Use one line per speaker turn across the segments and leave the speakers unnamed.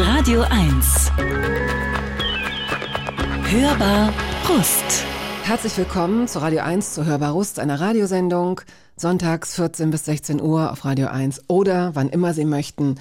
Radio 1. Hörbar Rust.
Herzlich willkommen zu Radio 1 zu Hörbar Rust, einer Radiosendung. Sonntags 14 bis 16 Uhr auf Radio 1 oder wann immer Sie möchten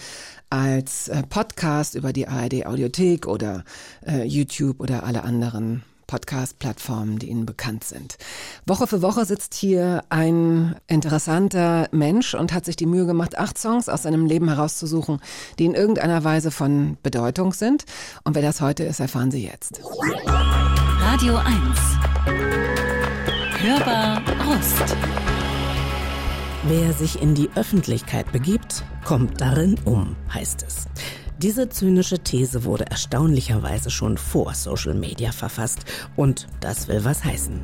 als äh, Podcast über die ARD Audiothek oder äh, YouTube oder alle anderen Podcast-Plattformen, die Ihnen bekannt sind. Woche für Woche sitzt hier ein interessanter Mensch und hat sich die Mühe gemacht, acht Songs aus seinem Leben herauszusuchen, die in irgendeiner Weise von Bedeutung sind. Und wer das heute ist, erfahren Sie jetzt.
Radio 1. Hörbar Rust.
Wer sich in die Öffentlichkeit begibt, kommt darin um, heißt es. Diese zynische These wurde erstaunlicherweise schon vor Social Media verfasst und das will was heißen.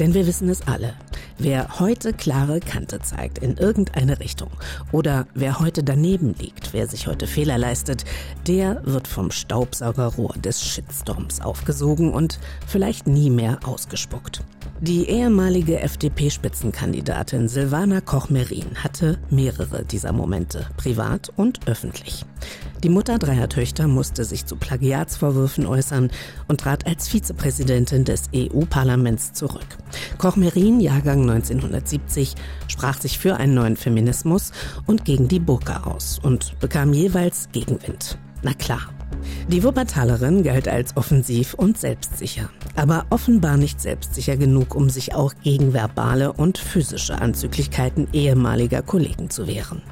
Denn wir wissen es alle. Wer heute klare Kante zeigt in irgendeine Richtung oder wer heute daneben liegt, wer sich heute Fehler leistet, der wird vom Staubsaugerrohr des Shitstorms aufgesogen und vielleicht nie mehr ausgespuckt. Die ehemalige FDP-Spitzenkandidatin Silvana Koch-Merin hatte mehrere dieser Momente, privat und öffentlich. Die Mutter dreier Töchter musste sich zu Plagiatsvorwürfen äußern und trat als Vizepräsidentin des EU-Parlaments zurück. Koch-Merin, Jahrgang 1970, sprach sich für einen neuen Feminismus und gegen die Burka aus und bekam jeweils Gegenwind. Na klar. Die Wuppertalerin galt als offensiv und selbstsicher, aber offenbar nicht selbstsicher genug, um sich auch gegen verbale und physische Anzüglichkeiten ehemaliger Kollegen zu wehren.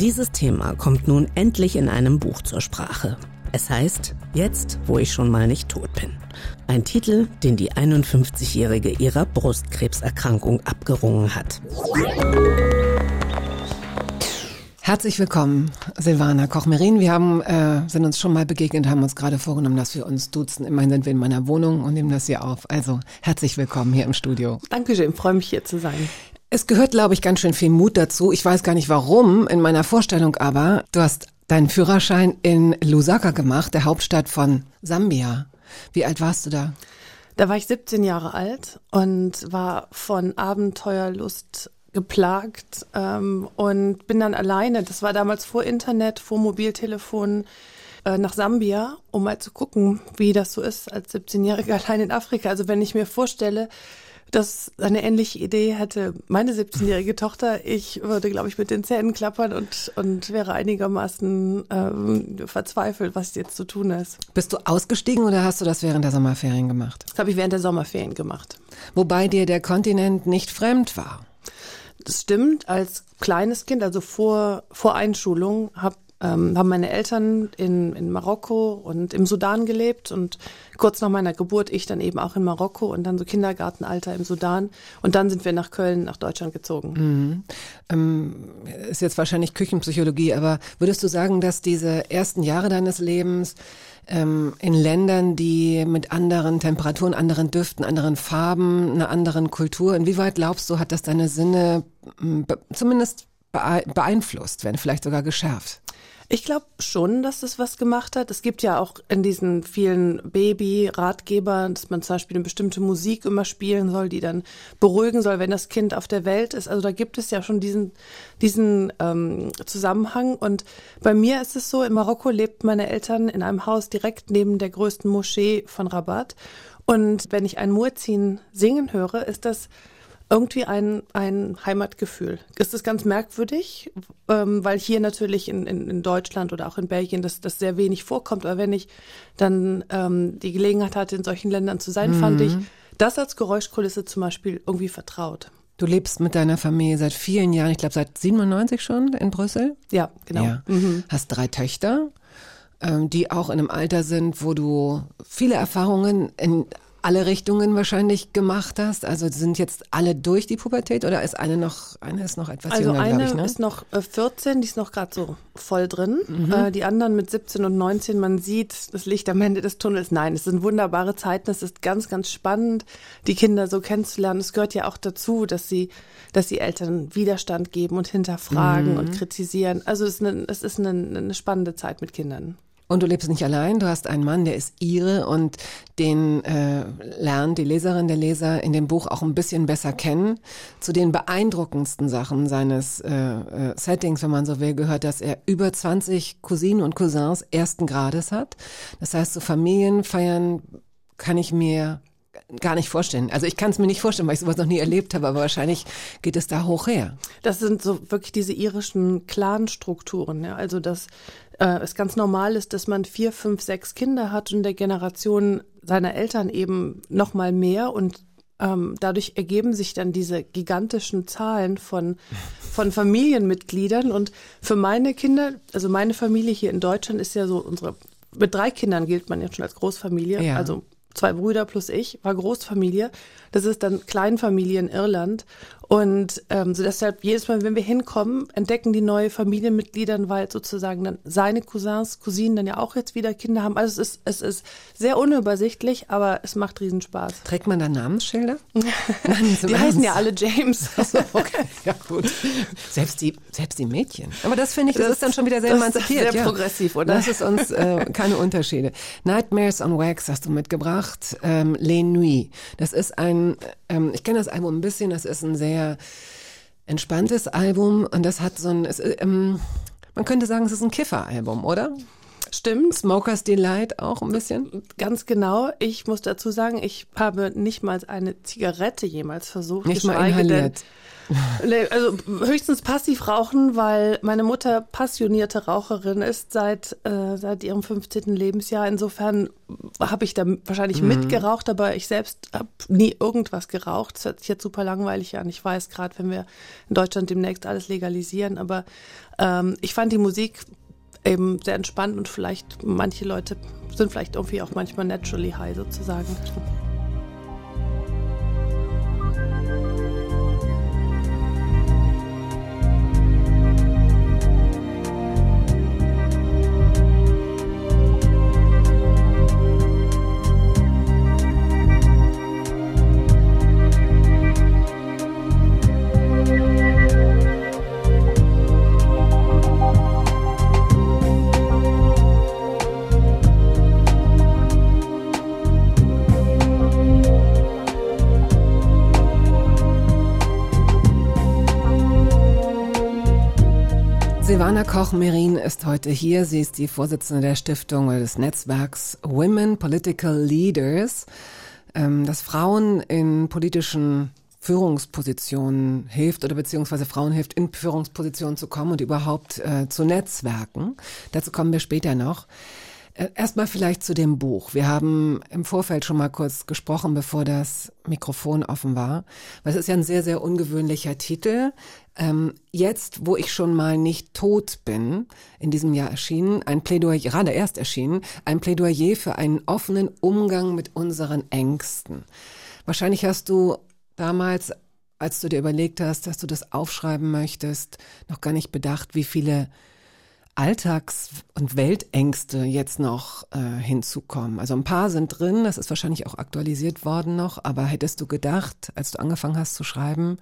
Dieses Thema kommt nun endlich in einem Buch zur Sprache. Es heißt Jetzt, wo ich schon mal nicht tot bin. Ein Titel, den die 51-Jährige ihrer Brustkrebserkrankung abgerungen hat.
Herzlich willkommen, Silvana Koch-Merin. Wir haben, äh, sind uns schon mal begegnet, haben uns gerade vorgenommen, dass wir uns duzen. Immerhin sind wir in meiner Wohnung und nehmen das hier auf. Also herzlich willkommen hier im Studio.
Dankeschön, freue mich hier zu sein.
Es gehört, glaube ich, ganz schön viel Mut dazu. Ich weiß gar nicht warum in meiner Vorstellung, aber du hast deinen Führerschein in Lusaka gemacht, der Hauptstadt von Sambia. Wie alt warst du da?
Da war ich 17 Jahre alt und war von Abenteuerlust geplagt ähm, und bin dann alleine, das war damals vor Internet, vor Mobiltelefon, äh, nach Sambia, um mal zu gucken, wie das so ist als 17-Jährige allein in Afrika. Also wenn ich mir vorstelle, dass eine ähnliche Idee hätte meine 17-jährige Tochter. Ich würde, glaube ich, mit den Zähnen klappern und, und wäre einigermaßen ähm, verzweifelt, was jetzt zu tun ist.
Bist du ausgestiegen oder hast du das während der Sommerferien gemacht?
Das habe ich während der Sommerferien gemacht.
Wobei dir der Kontinent nicht fremd war.
Das stimmt. Als kleines Kind, also vor, vor Einschulung, habe ähm, haben meine Eltern in, in Marokko und im Sudan gelebt und kurz nach meiner Geburt ich dann eben auch in Marokko und dann so Kindergartenalter im Sudan und dann sind wir nach Köln, nach Deutschland gezogen.
Mhm. Ähm, ist jetzt wahrscheinlich Küchenpsychologie, aber würdest du sagen, dass diese ersten Jahre deines Lebens ähm, in Ländern, die mit anderen Temperaturen, anderen Düften, anderen Farben, einer anderen Kultur, inwieweit glaubst du, hat das deine Sinne zumindest beeinflusst, wenn vielleicht sogar geschärft?
Ich glaube schon, dass das was gemacht hat. Es gibt ja auch in diesen vielen Baby-Ratgebern, dass man zum Beispiel eine bestimmte Musik immer spielen soll, die dann beruhigen soll, wenn das Kind auf der Welt ist. Also da gibt es ja schon diesen, diesen ähm, Zusammenhang. Und bei mir ist es so, in Marokko lebt meine Eltern in einem Haus direkt neben der größten Moschee von Rabat. Und wenn ich ein Muezzin singen höre, ist das irgendwie ein, ein Heimatgefühl. Ist ganz merkwürdig, ähm, weil hier natürlich in, in, in Deutschland oder auch in Belgien das, das sehr wenig vorkommt. Aber wenn ich dann ähm, die Gelegenheit hatte, in solchen Ländern zu sein, mhm. fand ich das als Geräuschkulisse zum Beispiel irgendwie vertraut.
Du lebst mit deiner Familie seit vielen Jahren, ich glaube seit 97 schon in Brüssel.
Ja, genau. Ja.
Mhm. Hast drei Töchter, ähm, die auch in einem Alter sind, wo du viele Erfahrungen in alle Richtungen wahrscheinlich gemacht hast? Also sind jetzt alle durch die Pubertät oder ist eine noch, eine ist noch etwas
also
jünger,
eine
ich, ne?
ist noch 14, äh, die ist noch gerade so voll drin. Mhm. Äh, die anderen mit 17 und 19, man sieht das Licht am Ende des Tunnels. Nein, es sind wunderbare Zeiten, es ist ganz, ganz spannend, die Kinder so kennenzulernen. Es gehört ja auch dazu, dass sie, dass die Eltern Widerstand geben und hinterfragen mhm. und kritisieren. Also es ist, eine, es ist eine, eine spannende Zeit mit Kindern.
Und du lebst nicht allein, du hast einen Mann, der ist Ire und den äh, lernt die Leserin, der Leser in dem Buch auch ein bisschen besser kennen. Zu den beeindruckendsten Sachen seines äh, äh, Settings, wenn man so will, gehört, dass er über 20 Cousinen und Cousins ersten Grades hat. Das heißt, so Familienfeiern kann ich mir gar nicht vorstellen. Also ich kann es mir nicht vorstellen, weil ich sowas noch nie erlebt habe, aber wahrscheinlich geht es da hoch her.
Das sind so wirklich diese irischen Clan-Strukturen. Ja? Also dass äh, es ganz normal ist, dass man vier, fünf, sechs Kinder hat und der Generation seiner Eltern eben noch mal mehr und ähm, dadurch ergeben sich dann diese gigantischen Zahlen von, von Familienmitgliedern. Und für meine Kinder, also meine Familie hier in Deutschland ist ja so unsere, mit drei Kindern gilt man jetzt schon als Großfamilie.
Ja.
Also zwei Brüder plus ich, war Großfamilie. Das ist dann Kleinfamilie in Irland. Und ähm, so deshalb jedes Mal, wenn wir hinkommen, entdecken die neue Familienmitglieder, weil sozusagen dann seine Cousins, Cousinen dann ja auch jetzt wieder Kinder haben. Also es ist, es ist sehr unübersichtlich, aber es macht Riesenspaß.
Trägt man da Namensschilder?
Nein, die heißen ja alle James.
Also, okay, ja gut. Selbst die, selbst die Mädchen. Aber das finde ich, das, das, ist dann schon wieder sehr emanzipiert.
Sehr
ja.
progressiv, oder?
Das ist uns äh, keine Unterschiede. Nightmares on Wax hast du mitgebracht. Ähm, Les Nuits. Das ist ein, ähm, ich kenne das Album ein bisschen, das ist ein sehr entspanntes Album und das hat so ein, es, ähm, man könnte sagen, es ist ein Kiffer-Album, oder?
Stimmt.
Smokers Delight auch ein bisschen?
Ganz genau. Ich muss dazu sagen, ich habe nicht mal eine Zigarette jemals versucht.
Nicht mal inhaliert.
Nee, also höchstens passiv rauchen, weil meine Mutter passionierte Raucherin ist seit, äh, seit ihrem 15. Lebensjahr. Insofern habe ich da wahrscheinlich mhm. mitgeraucht, aber ich selbst habe nie irgendwas geraucht. Das hört sich jetzt super langweilig an. Ich weiß gerade, wenn wir in Deutschland demnächst alles legalisieren, aber ähm, ich fand die Musik eben sehr entspannt und vielleicht manche Leute sind vielleicht irgendwie auch manchmal naturally high sozusagen.
Silvana Koch-Merin ist heute hier. Sie ist die Vorsitzende der Stiftung oder des Netzwerks Women Political Leaders, ähm, das Frauen in politischen Führungspositionen hilft oder beziehungsweise Frauen hilft, in Führungspositionen zu kommen und überhaupt äh, zu Netzwerken. Dazu kommen wir später noch. Äh, erstmal vielleicht zu dem Buch. Wir haben im Vorfeld schon mal kurz gesprochen, bevor das Mikrofon offen war. Weil es ist ja ein sehr, sehr ungewöhnlicher Titel. Ähm, jetzt, wo ich schon mal nicht tot bin, in diesem Jahr erschienen, ein Plädoyer, gerade erst erschienen, ein Plädoyer für einen offenen Umgang mit unseren Ängsten. Wahrscheinlich hast du damals, als du dir überlegt hast, dass du das aufschreiben möchtest, noch gar nicht bedacht, wie viele Alltags- und Weltängste jetzt noch äh, hinzukommen. Also ein paar sind drin, das ist wahrscheinlich auch aktualisiert worden noch, aber hättest du gedacht, als du angefangen hast zu schreiben,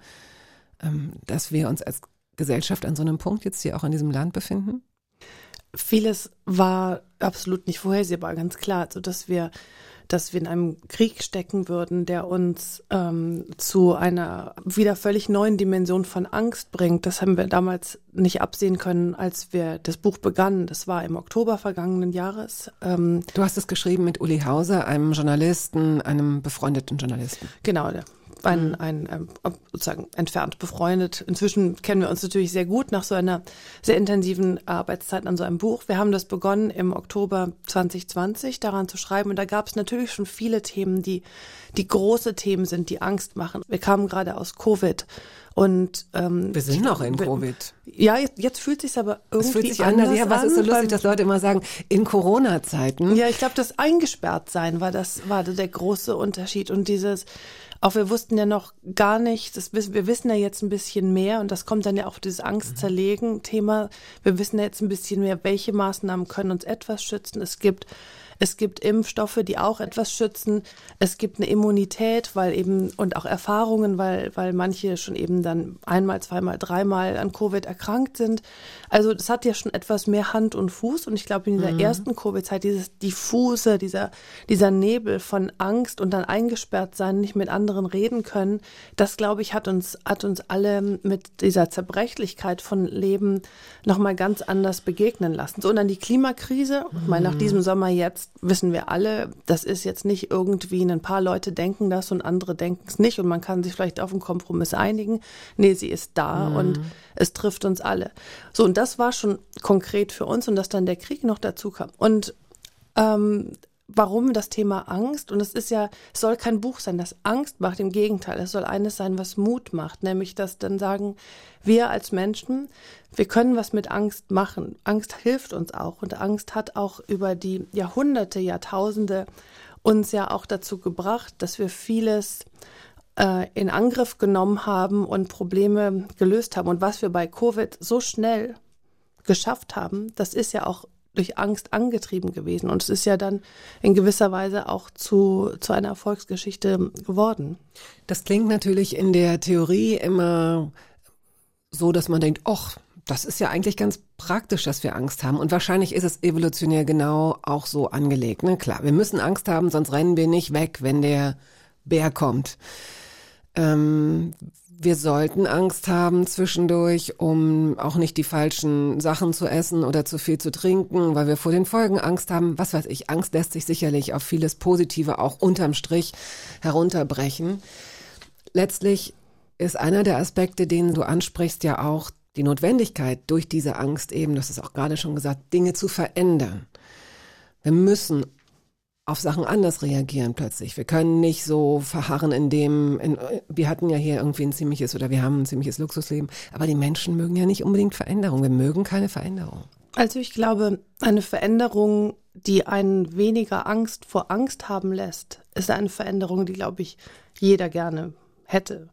ähm, dass wir uns als Gesellschaft an so einem Punkt jetzt hier auch in diesem Land befinden?
Vieles war absolut nicht vorhersehbar, ganz klar. Also dass wir dass wir in einem Krieg stecken würden, der uns ähm, zu einer wieder völlig neuen Dimension von Angst bringt. Das haben wir damals nicht absehen können, als wir das Buch begannen. Das war im Oktober vergangenen Jahres.
Ähm, du hast es geschrieben mit Uli Hauser, einem Journalisten, einem befreundeten Journalisten.
Genau, ein, mhm. ein, ähm, sozusagen entfernt befreundet. Inzwischen kennen wir uns natürlich sehr gut nach so einer sehr intensiven Arbeitszeit an so einem Buch. Wir haben das begonnen im Oktober 2020 daran zu schreiben und da gab es natürlich schon viele Themen, die die große Themen sind, die Angst machen. Wir kamen gerade aus Covid und
ähm, wir sind noch in Covid.
Ja, jetzt, jetzt fühlt sich aber irgendwie
es fühlt sich anders, anders
Ja,
was ist so lustig, dass Leute immer sagen in Corona-Zeiten.
Ja, ich glaube, das eingesperrt sein war das war der große Unterschied und dieses auch wir wussten ja noch gar nicht, das, wir wissen ja jetzt ein bisschen mehr und das kommt dann ja auch dieses Angst-Zerlegen-Thema. Wir wissen ja jetzt ein bisschen mehr, welche Maßnahmen können uns etwas schützen. Es gibt Es gibt Impfstoffe, die auch etwas schützen. Es gibt eine Immunität, weil eben und auch Erfahrungen, weil, weil manche schon eben dann einmal, zweimal, dreimal an Covid erkrankt sind. Also das hat ja schon etwas mehr Hand und Fuß. Und ich glaube, in dieser mhm. ersten Covid-Zeit, dieses diffuse, dieser, dieser Nebel von Angst und dann eingesperrt sein, nicht mit anderen reden können, das glaube ich, hat uns, hat uns alle mit dieser Zerbrechlichkeit von Leben nochmal ganz anders begegnen lassen. So, und dann die Klimakrise. Ich meine, nach diesem Sommer jetzt wissen wir alle, das ist jetzt nicht irgendwie, ein paar Leute denken das und andere denken es nicht und man kann sich vielleicht auf einen Kompromiss einigen. Nee, sie ist da mhm. und es trifft uns alle. So, und das war schon konkret für uns und dass dann der Krieg noch dazu kam. Und ähm, warum das Thema Angst? Und es ist ja, es soll kein Buch sein, das Angst macht. Im Gegenteil, es soll eines sein, was Mut macht, nämlich dass dann sagen, wir als Menschen, wir können was mit Angst machen. Angst hilft uns auch und Angst hat auch über die Jahrhunderte, Jahrtausende uns ja auch dazu gebracht, dass wir vieles äh, in Angriff genommen haben und Probleme gelöst haben. Und was wir bei Covid so schnell geschafft haben, das ist ja auch durch Angst angetrieben gewesen. Und es ist ja dann in gewisser Weise auch zu, zu einer Erfolgsgeschichte geworden.
Das klingt natürlich in der Theorie immer so, dass man denkt, ach, das ist ja eigentlich ganz praktisch, dass wir Angst haben. Und wahrscheinlich ist es evolutionär genau auch so angelegt. Ne? Klar, wir müssen Angst haben, sonst rennen wir nicht weg, wenn der Bär kommt. Ähm, wir sollten Angst haben zwischendurch, um auch nicht die falschen Sachen zu essen oder zu viel zu trinken, weil wir vor den Folgen Angst haben. Was weiß ich, Angst lässt sich sicherlich auf vieles Positive auch unterm Strich herunterbrechen. Letztlich ist einer der Aspekte, den du ansprichst, ja auch die Notwendigkeit durch diese Angst eben, das ist auch gerade schon gesagt, Dinge zu verändern. Wir müssen auf Sachen anders reagieren plötzlich. Wir können nicht so verharren in dem, in, wir hatten ja hier irgendwie ein ziemliches oder wir haben ein ziemliches Luxusleben, aber die Menschen mögen ja nicht unbedingt Veränderung. Wir mögen keine Veränderung.
Also ich glaube, eine Veränderung, die einen weniger Angst vor Angst haben lässt, ist eine Veränderung, die, glaube ich, jeder gerne hätte.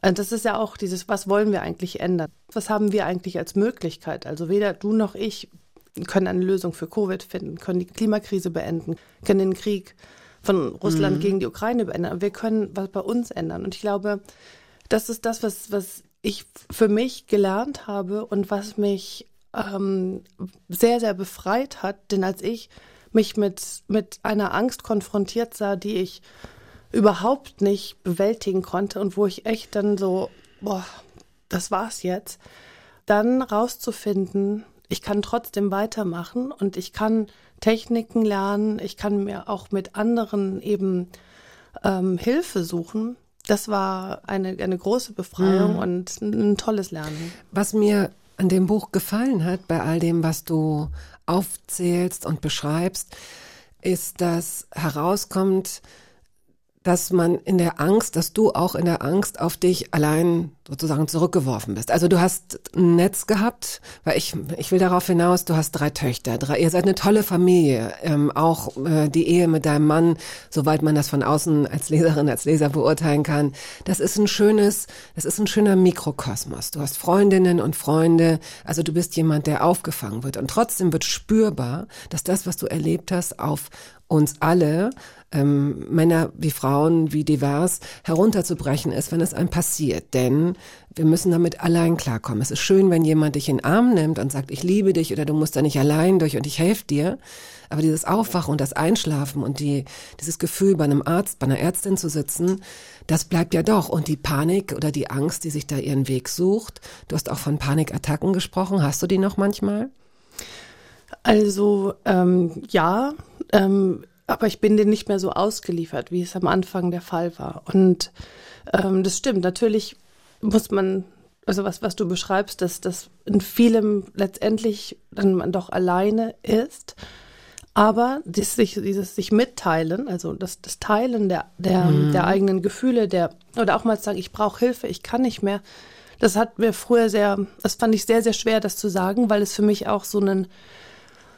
Also das ist ja auch dieses, was wollen wir eigentlich ändern? Was haben wir eigentlich als Möglichkeit? Also weder du noch ich können eine Lösung für Covid finden, können die Klimakrise beenden, können den Krieg von Russland mhm. gegen die Ukraine beenden. Wir können was bei uns ändern. Und ich glaube, das ist das, was, was ich für mich gelernt habe und was mich ähm, sehr, sehr befreit hat. Denn als ich mich mit, mit einer Angst konfrontiert sah, die ich überhaupt nicht bewältigen konnte und wo ich echt dann so, boah, das war's jetzt, dann rauszufinden, ich kann trotzdem weitermachen und ich kann Techniken lernen, ich kann mir auch mit anderen eben ähm, Hilfe suchen. Das war eine, eine große Befreiung mhm. und ein tolles Lernen.
Was mir an dem Buch gefallen hat, bei all dem, was du aufzählst und beschreibst, ist, dass herauskommt, dass man in der Angst, dass du auch in der Angst auf dich allein sozusagen zurückgeworfen bist. Also du hast ein Netz gehabt, weil ich, ich will darauf hinaus, du hast drei Töchter, drei, ihr seid eine tolle Familie, ähm, auch äh, die Ehe mit deinem Mann, soweit man das von außen als Leserin, als Leser beurteilen kann. Das ist ein schönes, das ist ein schöner Mikrokosmos. Du hast Freundinnen und Freunde, also du bist jemand, der aufgefangen wird und trotzdem wird spürbar, dass das, was du erlebt hast, auf uns alle ähm, Männer wie Frauen, wie divers herunterzubrechen ist, wenn es einem passiert. Denn wir müssen damit allein klarkommen. Es ist schön, wenn jemand dich in den Arm nimmt und sagt, ich liebe dich oder du musst da nicht allein durch und ich helfe dir. Aber dieses Aufwachen und das Einschlafen und die, dieses Gefühl, bei einem Arzt, bei einer Ärztin zu sitzen, das bleibt ja doch. Und die Panik oder die Angst, die sich da ihren Weg sucht. Du hast auch von Panikattacken gesprochen. Hast du die noch manchmal?
Also ähm, ja, ähm, aber ich bin denen nicht mehr so ausgeliefert, wie es am Anfang der Fall war. Und ähm, das stimmt. Natürlich muss man, also was, was du beschreibst, dass das in vielem letztendlich dann man doch alleine ist. Aber dieses sich, dieses sich mitteilen, also das, das Teilen der, der, mhm. der eigenen Gefühle, der, oder auch mal sagen, ich brauche Hilfe, ich kann nicht mehr, das hat mir früher sehr, das fand ich sehr, sehr schwer, das zu sagen, weil es für mich auch so einen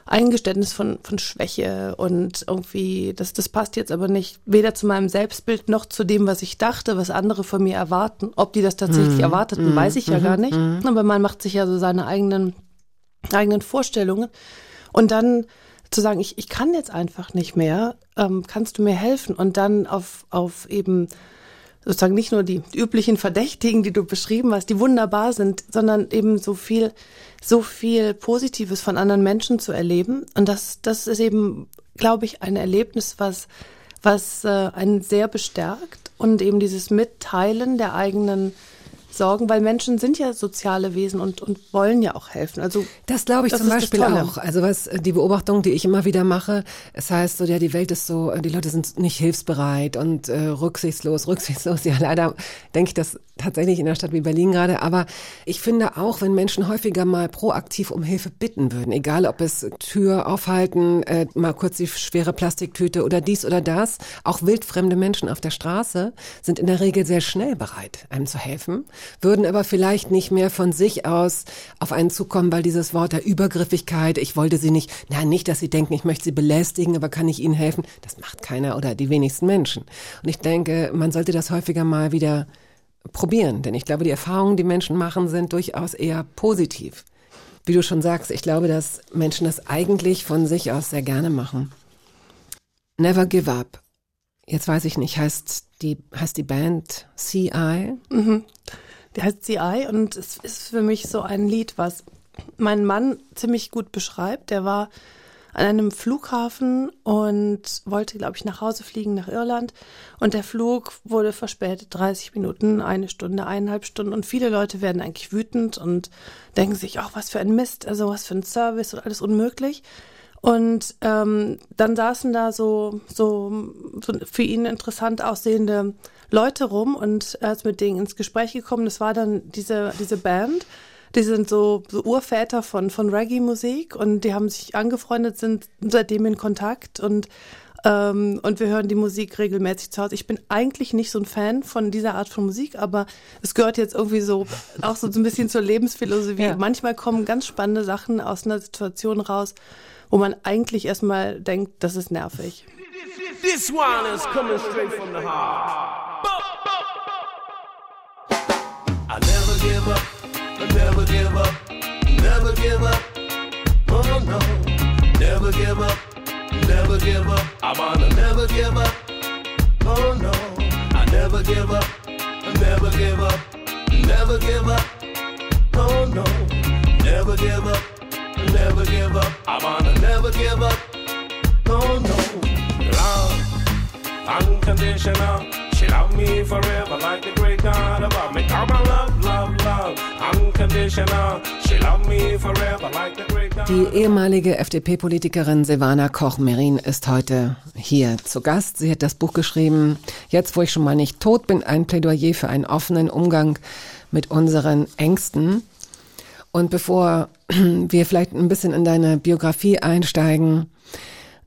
Eingeständnis von, von Schwäche und irgendwie, das, das passt jetzt aber nicht weder zu meinem Selbstbild noch zu dem, was ich dachte, was andere von mir erwarten. Ob die das tatsächlich mhm. erwarteten, mhm. weiß ich ja mhm. gar nicht. Mhm. Aber man macht sich ja so seine eigenen, eigenen Vorstellungen. Und dann zu sagen, ich, ich kann jetzt einfach nicht mehr, ähm, kannst du mir helfen? Und dann auf, auf eben sozusagen nicht nur die üblichen Verdächtigen, die du beschrieben hast, die wunderbar sind, sondern eben so viel, so viel Positives von anderen Menschen zu erleben. Und das, das ist eben, glaube ich, ein Erlebnis, was, was äh, einen sehr bestärkt und eben dieses Mitteilen der eigenen Sorgen, weil Menschen sind ja soziale Wesen und, und wollen ja auch helfen. Also
das glaube ich das zum Beispiel auch. Also was die Beobachtung, die ich immer wieder mache, es heißt so, ja, die Welt ist so, die Leute sind nicht hilfsbereit und äh, rücksichtslos, rücksichtslos. Ja, leider denke ich das tatsächlich in einer Stadt wie Berlin gerade. Aber ich finde auch, wenn Menschen häufiger mal proaktiv um Hilfe bitten würden, egal ob es Tür aufhalten, äh, mal kurz die schwere Plastiktüte oder dies oder das, auch wildfremde Menschen auf der Straße sind in der Regel sehr schnell bereit, einem zu helfen, würden aber vielleicht nicht mehr von sich aus auf einen zukommen, weil dieses Wort der Übergriffigkeit, ich wollte sie nicht, nein, nicht, dass sie denken, ich möchte sie belästigen, aber kann ich ihnen helfen? Das macht keiner oder die wenigsten Menschen. Und ich denke, man sollte das häufiger mal wieder probieren, denn ich glaube, die Erfahrungen, die Menschen machen, sind durchaus eher positiv. Wie du schon sagst, ich glaube, dass Menschen das eigentlich von sich aus sehr gerne machen. Never Give Up. Jetzt weiß ich nicht, heißt die, heißt die Band CI?
Mhm. Die heißt CI und es ist für mich so ein Lied, was mein Mann ziemlich gut beschreibt. Der war an einem Flughafen und wollte, glaube ich, nach Hause fliegen nach Irland. Und der Flug wurde verspätet, 30 Minuten, eine Stunde, eineinhalb Stunden. Und viele Leute werden eigentlich wütend und denken sich, ach, was für ein Mist, also was für ein Service und alles unmöglich. Und ähm, dann saßen da so, so, so für ihn interessant aussehende Leute rum und er ist mit denen ins Gespräch gekommen. Das war dann diese, diese Band. Die sind so, so Urväter von, von Reggae-Musik und die haben sich angefreundet, sind seitdem in Kontakt und ähm, und wir hören die Musik regelmäßig zu Hause. Ich bin eigentlich nicht so ein Fan von dieser Art von Musik, aber es gehört jetzt irgendwie so auch so ein bisschen zur Lebensphilosophie. Ja. Manchmal kommen ganz spannende Sachen aus einer Situation raus, wo man eigentlich erstmal denkt, das ist nervig. This one is coming straight from the heart. I never give up. never give up, never give up. Oh no, never give up, never give up. I wanna never give up. Oh no, I never give up, never give up, never give up. Oh no, never give up, never give up. I wanna never give up. Oh no, love, unconditional. Love me forever like the great God above me. Come on, love, love, love, unconditional. She love me forever like the great God Die ehemalige FDP-Politikerin Silvana Koch-Merin ist heute hier zu Gast. Sie hat das Buch geschrieben, Jetzt, wo ich schon mal nicht tot bin, ein Plädoyer für einen offenen Umgang mit unseren Ängsten. Und bevor wir vielleicht ein bisschen in deine Biografie einsteigen,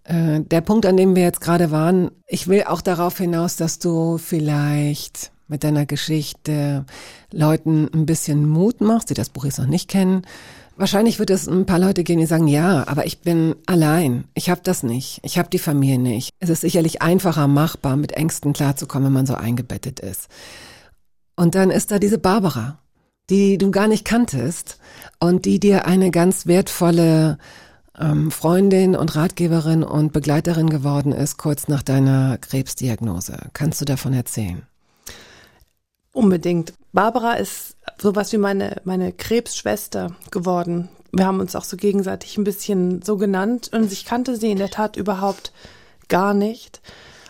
äh, der Punkt, an dem wir jetzt gerade waren, ich will auch darauf hinaus, dass du vielleicht mit deiner Geschichte Leuten ein bisschen Mut machst, die das Buch jetzt noch nicht kennen. Wahrscheinlich wird es ein paar Leute gehen, die sagen, ja, aber ich bin allein. Ich habe das nicht. Ich habe die Familie nicht. Es ist sicherlich einfacher machbar, mit Ängsten klarzukommen, wenn man so eingebettet ist. Und dann ist da diese Barbara, die du gar nicht kanntest und die dir eine ganz wertvolle ähm, Freundin und Ratgeberin und Begleiterin geworden ist, kurz nach deiner Krebsdiagnose. Kannst du davon erzählen? Unbedingt. Barbara ist sowas wie meine, meine Krebsschwester geworden. Wir haben uns auch so gegenseitig ein bisschen so genannt und ich kannte sie in der Tat überhaupt gar nicht.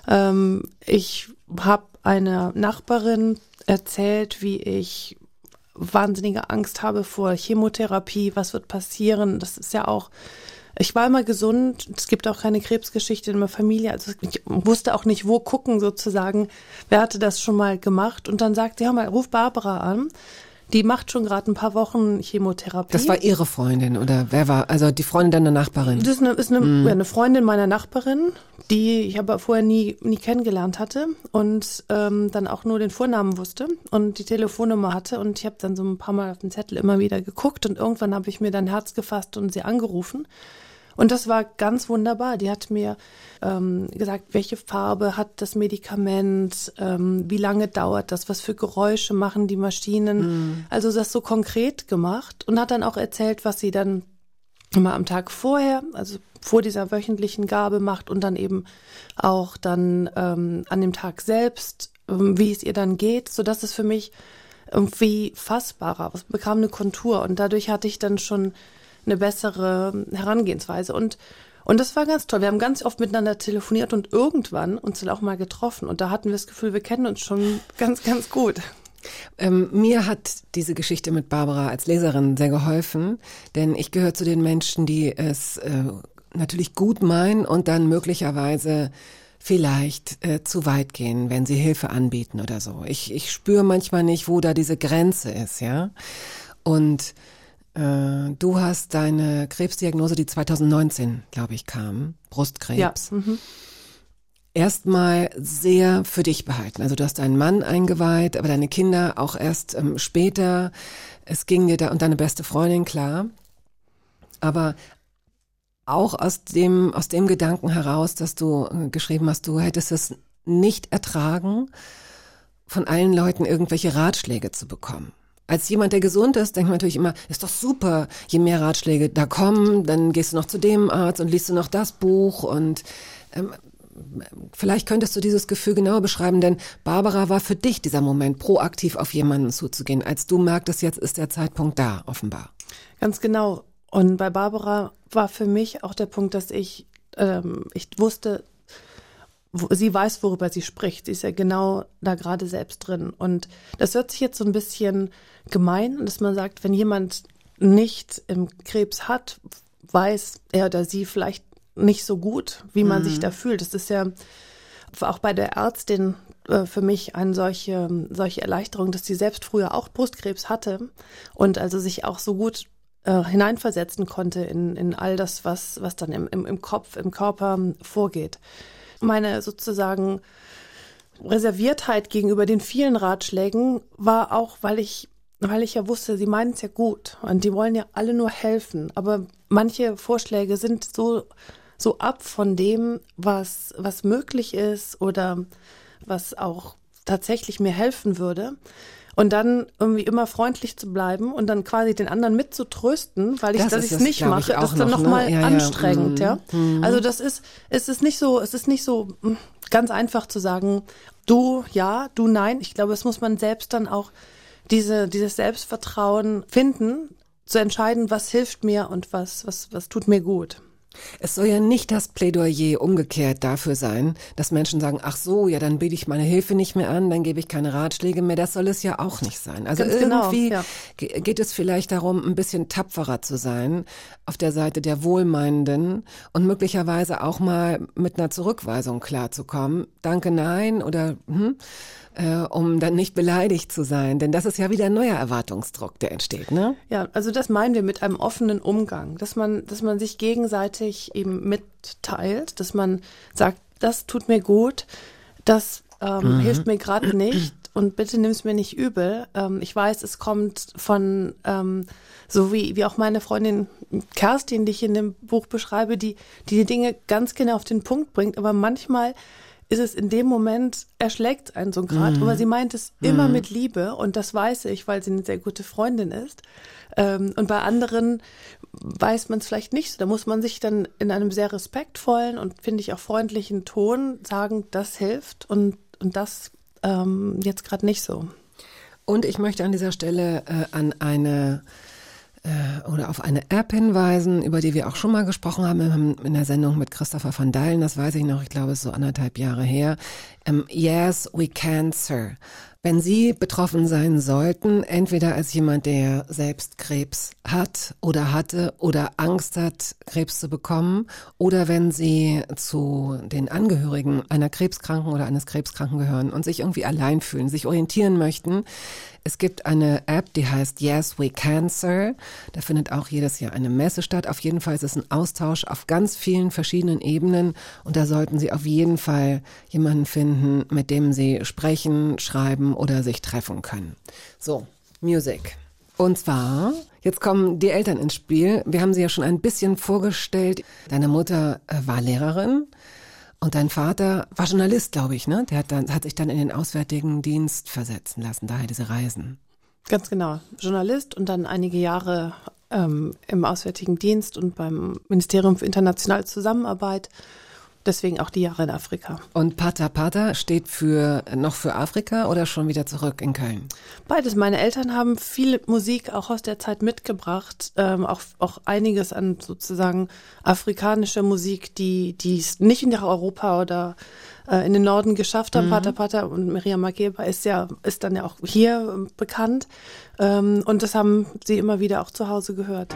Ähm, ich habe einer Nachbarin erzählt, wie ich wahnsinnige Angst habe vor Chemotherapie, was wird passieren. Das ist ja auch ich war immer gesund. Es gibt auch keine Krebsgeschichte in meiner Familie. Also ich wusste auch nicht, wo gucken sozusagen. Wer hatte das schon mal gemacht? Und dann sagt sie, hör mal, ruf Barbara an. Die macht schon gerade ein paar Wochen Chemotherapie.
Das war ihre Freundin oder wer war? Also die Freundin deiner Nachbarin?
Das ist eine, ist eine, mm. eine Freundin meiner Nachbarin, die ich aber vorher nie, nie kennengelernt hatte und ähm, dann auch nur den Vornamen wusste und die Telefonnummer hatte. Und ich habe dann so ein paar Mal auf den Zettel immer wieder geguckt und irgendwann habe ich mir dann Herz gefasst und sie angerufen. Und das war ganz wunderbar. Die hat mir ähm, gesagt, welche Farbe hat das Medikament, ähm, wie lange dauert das, was für Geräusche machen die Maschinen. Mhm. Also das so konkret gemacht und hat dann auch erzählt, was sie dann immer am Tag vorher, also vor dieser wöchentlichen Gabe macht und dann eben auch dann ähm, an dem Tag selbst, ähm, wie es ihr dann geht, so dass es für mich irgendwie fassbarer, es bekam eine Kontur und dadurch hatte ich dann schon eine bessere Herangehensweise und und das war ganz toll. Wir haben ganz oft miteinander telefoniert und irgendwann uns dann auch mal getroffen. Und da hatten wir das Gefühl, wir kennen uns schon ganz, ganz gut.
Ähm, mir hat diese Geschichte mit Barbara als Leserin sehr geholfen, denn ich gehöre zu den Menschen, die es äh, natürlich gut meinen und dann möglicherweise vielleicht äh, zu weit gehen, wenn sie Hilfe anbieten oder so. Ich, ich spüre manchmal nicht, wo da diese Grenze ist, ja. Und äh, du hast deine Krebsdiagnose, die 2019, glaube ich, kam, Brustkrebs. Ja. Mhm erstmal sehr für dich behalten. Also du hast deinen Mann eingeweiht, aber deine Kinder auch erst ähm, später. Es ging dir da und deine beste Freundin, klar. Aber auch aus dem, aus dem Gedanken heraus, dass du äh, geschrieben hast, du hättest es nicht ertragen, von allen Leuten irgendwelche Ratschläge zu bekommen. Als jemand, der gesund ist, denkt man natürlich immer, ist doch super, je mehr Ratschläge da kommen, dann gehst du noch zu dem Arzt und liest du noch das Buch und ähm, vielleicht könntest du dieses Gefühl genauer beschreiben, denn Barbara war für dich dieser Moment, proaktiv auf jemanden zuzugehen, als du merktest, jetzt ist der Zeitpunkt da, offenbar.
Ganz genau. Und bei Barbara war für mich auch der Punkt, dass ich, ähm, ich wusste, sie weiß, worüber sie spricht. Sie ist ja genau da gerade selbst drin. Und das hört sich jetzt so ein bisschen gemein, dass man sagt, wenn jemand nicht im Krebs hat, weiß er oder sie vielleicht nicht so gut, wie man mhm. sich da fühlt. Das ist ja auch bei der Ärztin äh, für mich eine solche, solche Erleichterung, dass sie selbst früher auch Brustkrebs hatte und also sich auch so gut äh, hineinversetzen konnte in, in all das, was, was dann im, im, im Kopf, im Körper vorgeht. Meine sozusagen Reserviertheit gegenüber den vielen Ratschlägen war auch, weil ich weil ich ja wusste, sie meinen es ja gut und die wollen ja alle nur helfen. Aber manche Vorschläge sind so so ab von dem, was, was möglich ist oder was auch tatsächlich mir helfen würde. Und dann irgendwie immer freundlich zu bleiben und dann quasi den anderen mitzutrösten, weil ich, das dass ich es nicht mache, das ist dann nochmal noch, ne? ja, anstrengend, ja. ja. Mhm. Also das ist, es ist nicht so, es ist nicht so hm, ganz einfach zu sagen, du ja, du nein. Ich glaube, es muss man selbst dann auch diese, dieses Selbstvertrauen finden, zu entscheiden, was hilft mir und was, was, was tut mir gut.
Es soll ja nicht das Plädoyer umgekehrt dafür sein, dass Menschen sagen, ach so, ja, dann biete ich meine Hilfe nicht mehr an, dann gebe ich keine Ratschläge mehr. Das soll es ja auch nicht sein. Also Ganz genau, irgendwie genau, ja. geht es vielleicht darum, ein bisschen tapferer zu sein auf der Seite der Wohlmeinenden und möglicherweise auch mal mit einer Zurückweisung klarzukommen. Danke, nein oder hm, äh, um dann nicht beleidigt zu sein. Denn das ist ja wieder ein neuer Erwartungsdruck, der entsteht, ne?
Ja, also das meinen wir mit einem offenen Umgang, dass man, dass man sich gegenseitig eben mitteilt, dass man sagt, das tut mir gut, das ähm, mhm. hilft mir gerade nicht und bitte nimm es mir nicht übel. Ähm, ich weiß, es kommt von ähm, so wie, wie auch meine Freundin Kerstin, die ich in dem Buch beschreibe, die, die die Dinge ganz genau auf den Punkt bringt, aber manchmal ist es in dem Moment, erschlägt einen so gerade. Mhm. Aber sie meint es immer mhm. mit Liebe und das weiß ich, weil sie eine sehr gute Freundin ist. Ähm, und bei anderen weiß man es vielleicht nicht so. Da muss man sich dann in einem sehr respektvollen und finde ich auch freundlichen Ton sagen, das hilft und, und das ähm, jetzt gerade nicht so.
Und ich möchte an dieser Stelle äh, an eine äh, oder auf eine App hinweisen, über die wir auch schon mal gesprochen haben in der Sendung mit Christopher van Dalen, das weiß ich noch, ich glaube, es ist so anderthalb Jahre her. Ähm, yes, we can, sir. Wenn Sie betroffen sein sollten, entweder als jemand, der selbst Krebs hat oder hatte oder Angst hat, Krebs zu bekommen, oder wenn Sie zu den Angehörigen einer Krebskranken oder eines Krebskranken gehören und sich irgendwie allein fühlen, sich orientieren möchten, es gibt eine App, die heißt Yes We Cancer. Da findet auch jedes Jahr eine Messe statt. Auf jeden Fall ist es ein Austausch auf ganz vielen verschiedenen Ebenen und da sollten Sie auf jeden Fall jemanden finden, mit dem Sie sprechen, schreiben oder sich treffen können. So, Music. Und zwar, jetzt kommen die Eltern ins Spiel. Wir haben sie ja schon ein bisschen vorgestellt. Deine Mutter äh, war Lehrerin. Und dein Vater war Journalist, glaube ich, ne? Der hat, dann, hat sich dann in den Auswärtigen Dienst versetzen lassen, daher diese Reisen.
Ganz genau. Journalist und dann einige Jahre ähm, im Auswärtigen Dienst und beim Ministerium für internationale Zusammenarbeit. Deswegen auch die Jahre in Afrika.
Und Pata Pata steht für noch für Afrika oder schon wieder zurück in Köln?
Beides. Meine Eltern haben viel Musik auch aus der Zeit mitgebracht, ähm, auch, auch einiges an sozusagen afrikanischer Musik, die die es nicht in Europa oder äh, in den Norden geschafft haben. Mhm. Pata Pata und Miriam Makeba ist ja ist dann ja auch hier äh, bekannt ähm, und das haben sie immer wieder auch zu Hause gehört.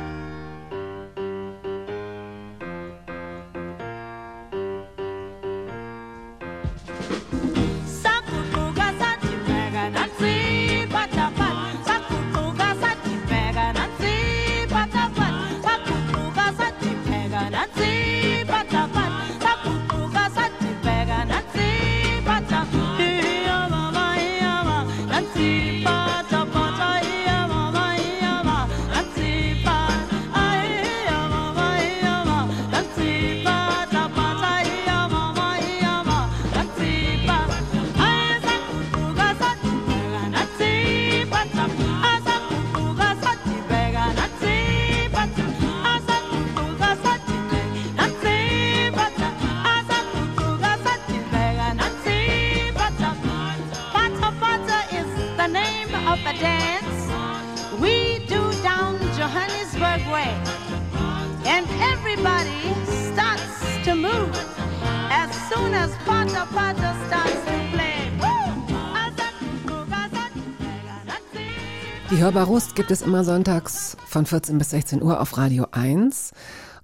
Die Hörbar Rust gibt es immer sonntags von 14 bis 16 Uhr auf Radio 1.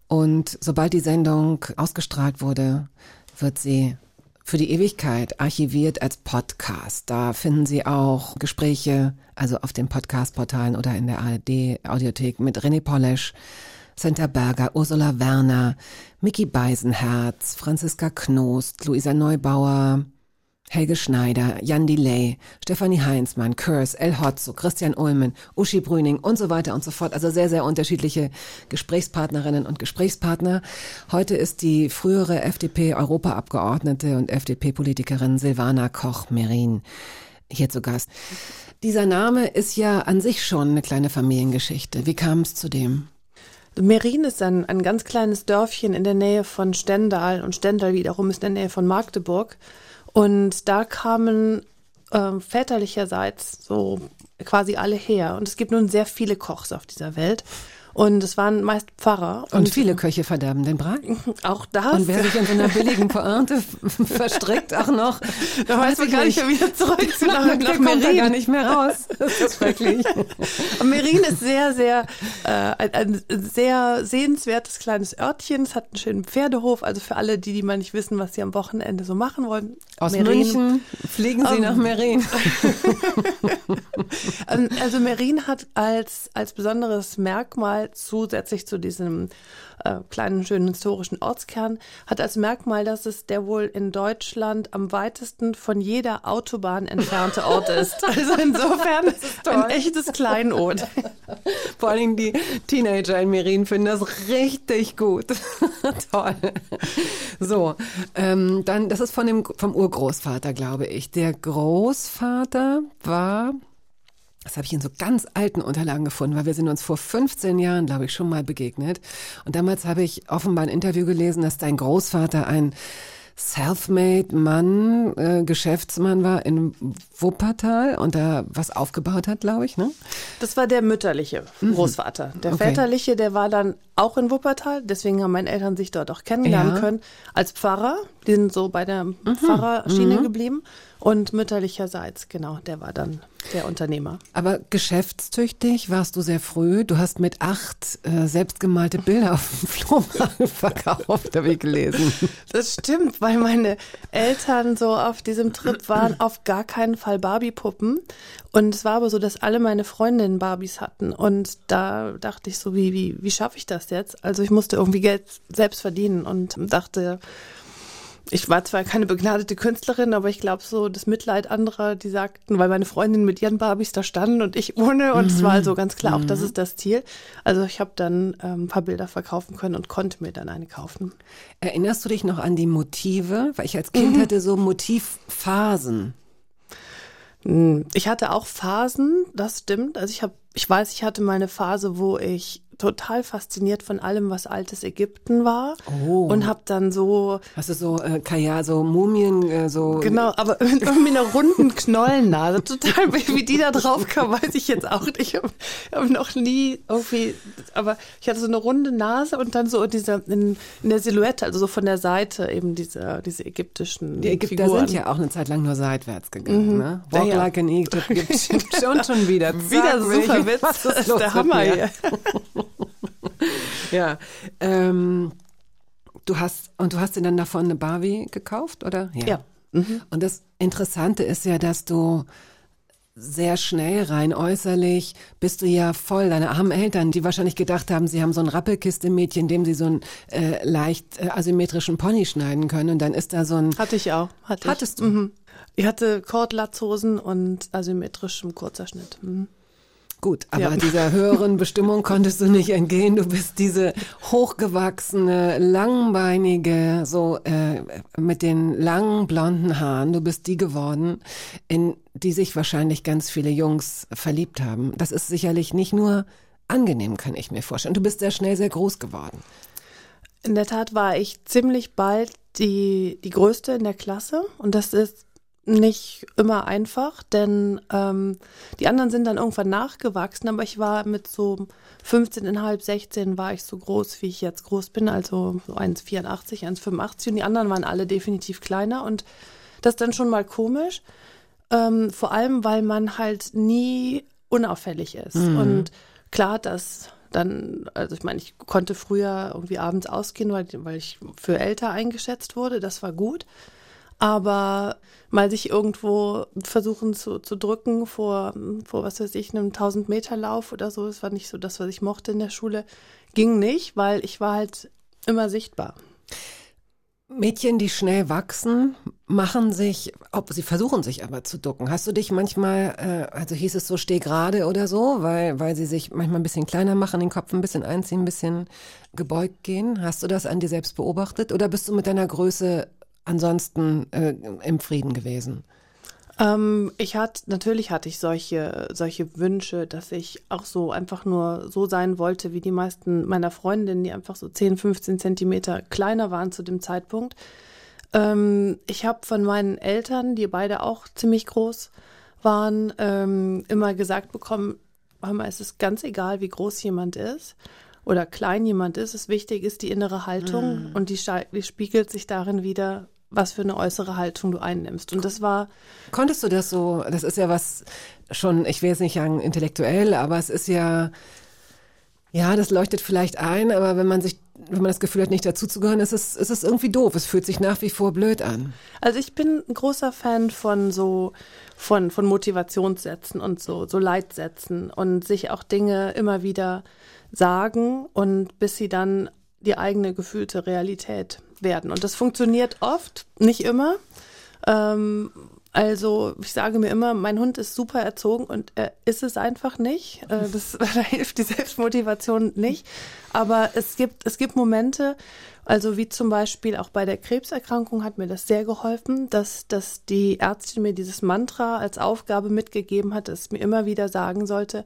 Und sobald die Sendung ausgestrahlt wurde, wird sie für die Ewigkeit archiviert als Podcast. Da finden Sie auch Gespräche, also auf den Podcast-Portalen oder in der ARD-Audiothek mit René Polesch, Senta Berger, Ursula Werner, Mickey Beisenherz, Franziska Knost, Luisa Neubauer, Helge Schneider, Jan Delay, Stefanie Heinzmann, Kurs, El Hotzo, Christian Ulmen, Uschi Brüning und so weiter und so fort. Also sehr, sehr unterschiedliche Gesprächspartnerinnen und Gesprächspartner. Heute ist die frühere FDP-Europaabgeordnete und FDP-Politikerin Silvana Koch-Merin hier zu Gast. Dieser Name ist ja an sich schon eine kleine Familiengeschichte. Wie kam es zu dem?
Merin ist ein, ein ganz kleines Dörfchen in der Nähe von Stendal und Stendal wiederum ist in der Nähe von Magdeburg. Und da kamen äh, väterlicherseits so quasi alle her. Und es gibt nun sehr viele Kochs auf dieser Welt. Und es waren meist Pfarrer.
Und, und viele Köche verderben den Brei.
Auch das.
Und wer sich in so einer billigen Pointe verstrickt, auch noch.
Da weiß man gar nicht mehr wieder zurück zu nach, nach,
nach kommt da gar nicht mehr raus. Das ist schrecklich.
Merin ist sehr, sehr, äh, ein, ein, sehr sehenswertes kleines Örtchen. Es hat einen schönen Pferdehof. Also für alle, die, die mal nicht wissen, was sie am Wochenende so machen wollen.
Aus Merin. München fliegen sie um, nach Merin.
Ähm, also Merin hat als, als besonderes Merkmal zusätzlich zu diesem äh, kleinen, schönen historischen Ortskern, hat als Merkmal, dass es der wohl in Deutschland am weitesten von jeder Autobahn entfernte Ort ist. Also insofern ein echtes Kleinod.
Vor allem die Teenager in Merin finden das richtig gut. Toll. So, ähm, dann, das ist von dem, vom Urgroßvater, glaube ich. Der Großvater war das habe ich in so ganz alten Unterlagen gefunden, weil wir sind uns vor 15 Jahren, glaube ich, schon mal begegnet. Und damals habe ich offenbar ein Interview gelesen, dass dein Großvater ein self-made Mann, äh, Geschäftsmann war in Wuppertal und da was aufgebaut hat, glaube ich, ne?
Das war der mütterliche mhm. Großvater. Der okay. väterliche, der war dann auch in Wuppertal, deswegen haben meine Eltern sich dort auch kennenlernen ja. können, als Pfarrer. Die sind so bei der mhm. Pfarrerschiene mhm. geblieben. Und mütterlicherseits, genau, der war dann der Unternehmer.
Aber geschäftstüchtig warst du sehr früh. Du hast mit acht äh, selbstgemalte Bilder auf dem Flohmarkt verkauft, habe ich gelesen.
Das stimmt, weil meine Eltern so auf diesem Trip waren, auf gar keinen Fall Barbie-Puppen. Und es war aber so, dass alle meine Freundinnen Barbies hatten. Und da dachte ich so, wie, wie, wie schaffe ich das jetzt? Also ich musste irgendwie Geld selbst verdienen und dachte, ich war zwar keine begnadete Künstlerin, aber ich glaube so das Mitleid anderer, die sagten, weil meine Freundin mit ihren Barbies da standen und ich ohne und es war also ganz klar, auch das mhm. ist das Ziel. Also ich habe dann ähm, ein paar Bilder verkaufen können und konnte mir dann eine kaufen.
Erinnerst du dich noch an die Motive? Weil ich als Kind mhm. hatte so Motivphasen.
Hm, ich hatte auch Phasen, das stimmt. Also ich habe ich weiß, ich hatte mal eine Phase, wo ich total fasziniert von allem, was altes Ägypten war
Oh.
und habe dann so
Hast du so äh, Kajal, so Mumien, äh, so
Genau, aber mit irgendwie einer runden Knollennase. Total, wie die da drauf kam, weiß ich jetzt auch nicht. Ich habe hab noch nie irgendwie, aber ich hatte so eine runde Nase und dann so in dieser, in, in der Silhouette, also so von der Seite eben diese, diese ägyptischen
Die Ägypter
Figuren.
sind ja auch eine Zeit lang nur seitwärts gegangen, ne?
Ja,
Walk
ja.
like an Egypt gibt schon schon wieder. Zack,
Wieder super Witz.
was
Das ist
los
der Hammer hier.
Ja. Ähm, du hast und du hast dir dann davon eine Barbie gekauft, oder?
Ja.
Und das Interessante ist ja, dass du sehr schnell rein äußerlich bist du ja voll. Deine armen Eltern, die wahrscheinlich gedacht haben, sie haben so ein Rappelkiste-Mädchen, dem sie so einen äh, leicht äh, asymmetrischen Pony schneiden können. Und dann ist da so ein
Hatte ich auch. Hatte
Hattest
ich.
du?
Mhm. Ich hatte Kordlatzhosen und asymmetrischem Kurzerschnitt. Mhm.
Gut, aber
Ja.
dieser höheren Bestimmung konntest du nicht entgehen. Du bist diese hochgewachsene, langbeinige, so äh, mit den langen blonden Haaren. Du bist die geworden, in die sich wahrscheinlich ganz viele Jungs verliebt haben. Das ist sicherlich nicht nur angenehm, kann ich mir vorstellen. Du bist sehr schnell sehr groß geworden.
In der Tat war ich ziemlich bald die, die Größte in der Klasse und das ist nicht immer einfach, denn ähm, die anderen sind dann irgendwann nachgewachsen, aber ich war mit so 15,5, 16 war ich so groß, wie ich jetzt groß bin, also so 1,84, 1,85 und die anderen waren alle definitiv kleiner und das ist dann schon mal komisch, ähm, vor allem, weil man halt nie unauffällig ist. Und klar, dass dann, also ich meine, ich konnte früher irgendwie abends ausgehen, weil, weil ich für älter eingeschätzt wurde, das war gut. Aber mal sich irgendwo versuchen zu, zu drücken vor, vor, was weiß ich, einem 1000 Meter Lauf oder so, das war nicht so das, was ich mochte in der Schule, ging nicht, weil ich war halt immer sichtbar.
Mädchen, die schnell wachsen, machen sich, ob sie versuchen sich aber zu ducken. Hast du dich manchmal, äh, also hieß es so, steh gerade oder so, weil, weil sie sich manchmal ein bisschen kleiner machen, den Kopf ein bisschen einziehen, ein bisschen gebeugt gehen? Hast du das an dir selbst beobachtet oder bist du mit deiner Größe ansonsten äh, im Frieden gewesen?
Ähm, ich hatte, natürlich hatte ich solche, solche Wünsche, dass ich auch so einfach nur so sein wollte wie die meisten meiner Freundinnen, die einfach so 10, 15 Zentimeter kleiner waren zu dem Zeitpunkt. Ähm, ich habe von meinen Eltern, die beide auch ziemlich groß waren, ähm, immer gesagt bekommen, hör mal, es ist ganz egal, wie groß jemand ist oder klein jemand ist. Es wichtig ist die innere Haltung und die, die spiegelt sich darin wieder, was für eine äußere Haltung du einnimmst. Und das war
Konntest du das so, das ist ja was schon, ich will jetzt nicht sagen intellektuell, aber es ist ja, ja, das leuchtet vielleicht ein, aber wenn man sich, wenn man das Gefühl hat, nicht dazuzugehören, ist es, ist es irgendwie doof. Es fühlt sich nach wie vor blöd an.
Also ich bin ein großer Fan von so von von Motivationssätzen und so so Leitsätzen und sich auch Dinge immer wieder sagen und bis sie dann die eigene gefühlte Realität werden und das funktioniert oft, nicht immer. Ähm, also ich sage mir immer, mein Hund ist super erzogen und er ist es einfach nicht. Äh, das, da hilft die Selbstmotivation nicht. Aber es gibt, es gibt Momente, also wie zum Beispiel auch bei der Krebserkrankung hat mir das sehr geholfen, dass, dass die Ärztin mir dieses Mantra als Aufgabe mitgegeben hat, dass es mir immer wieder sagen sollte,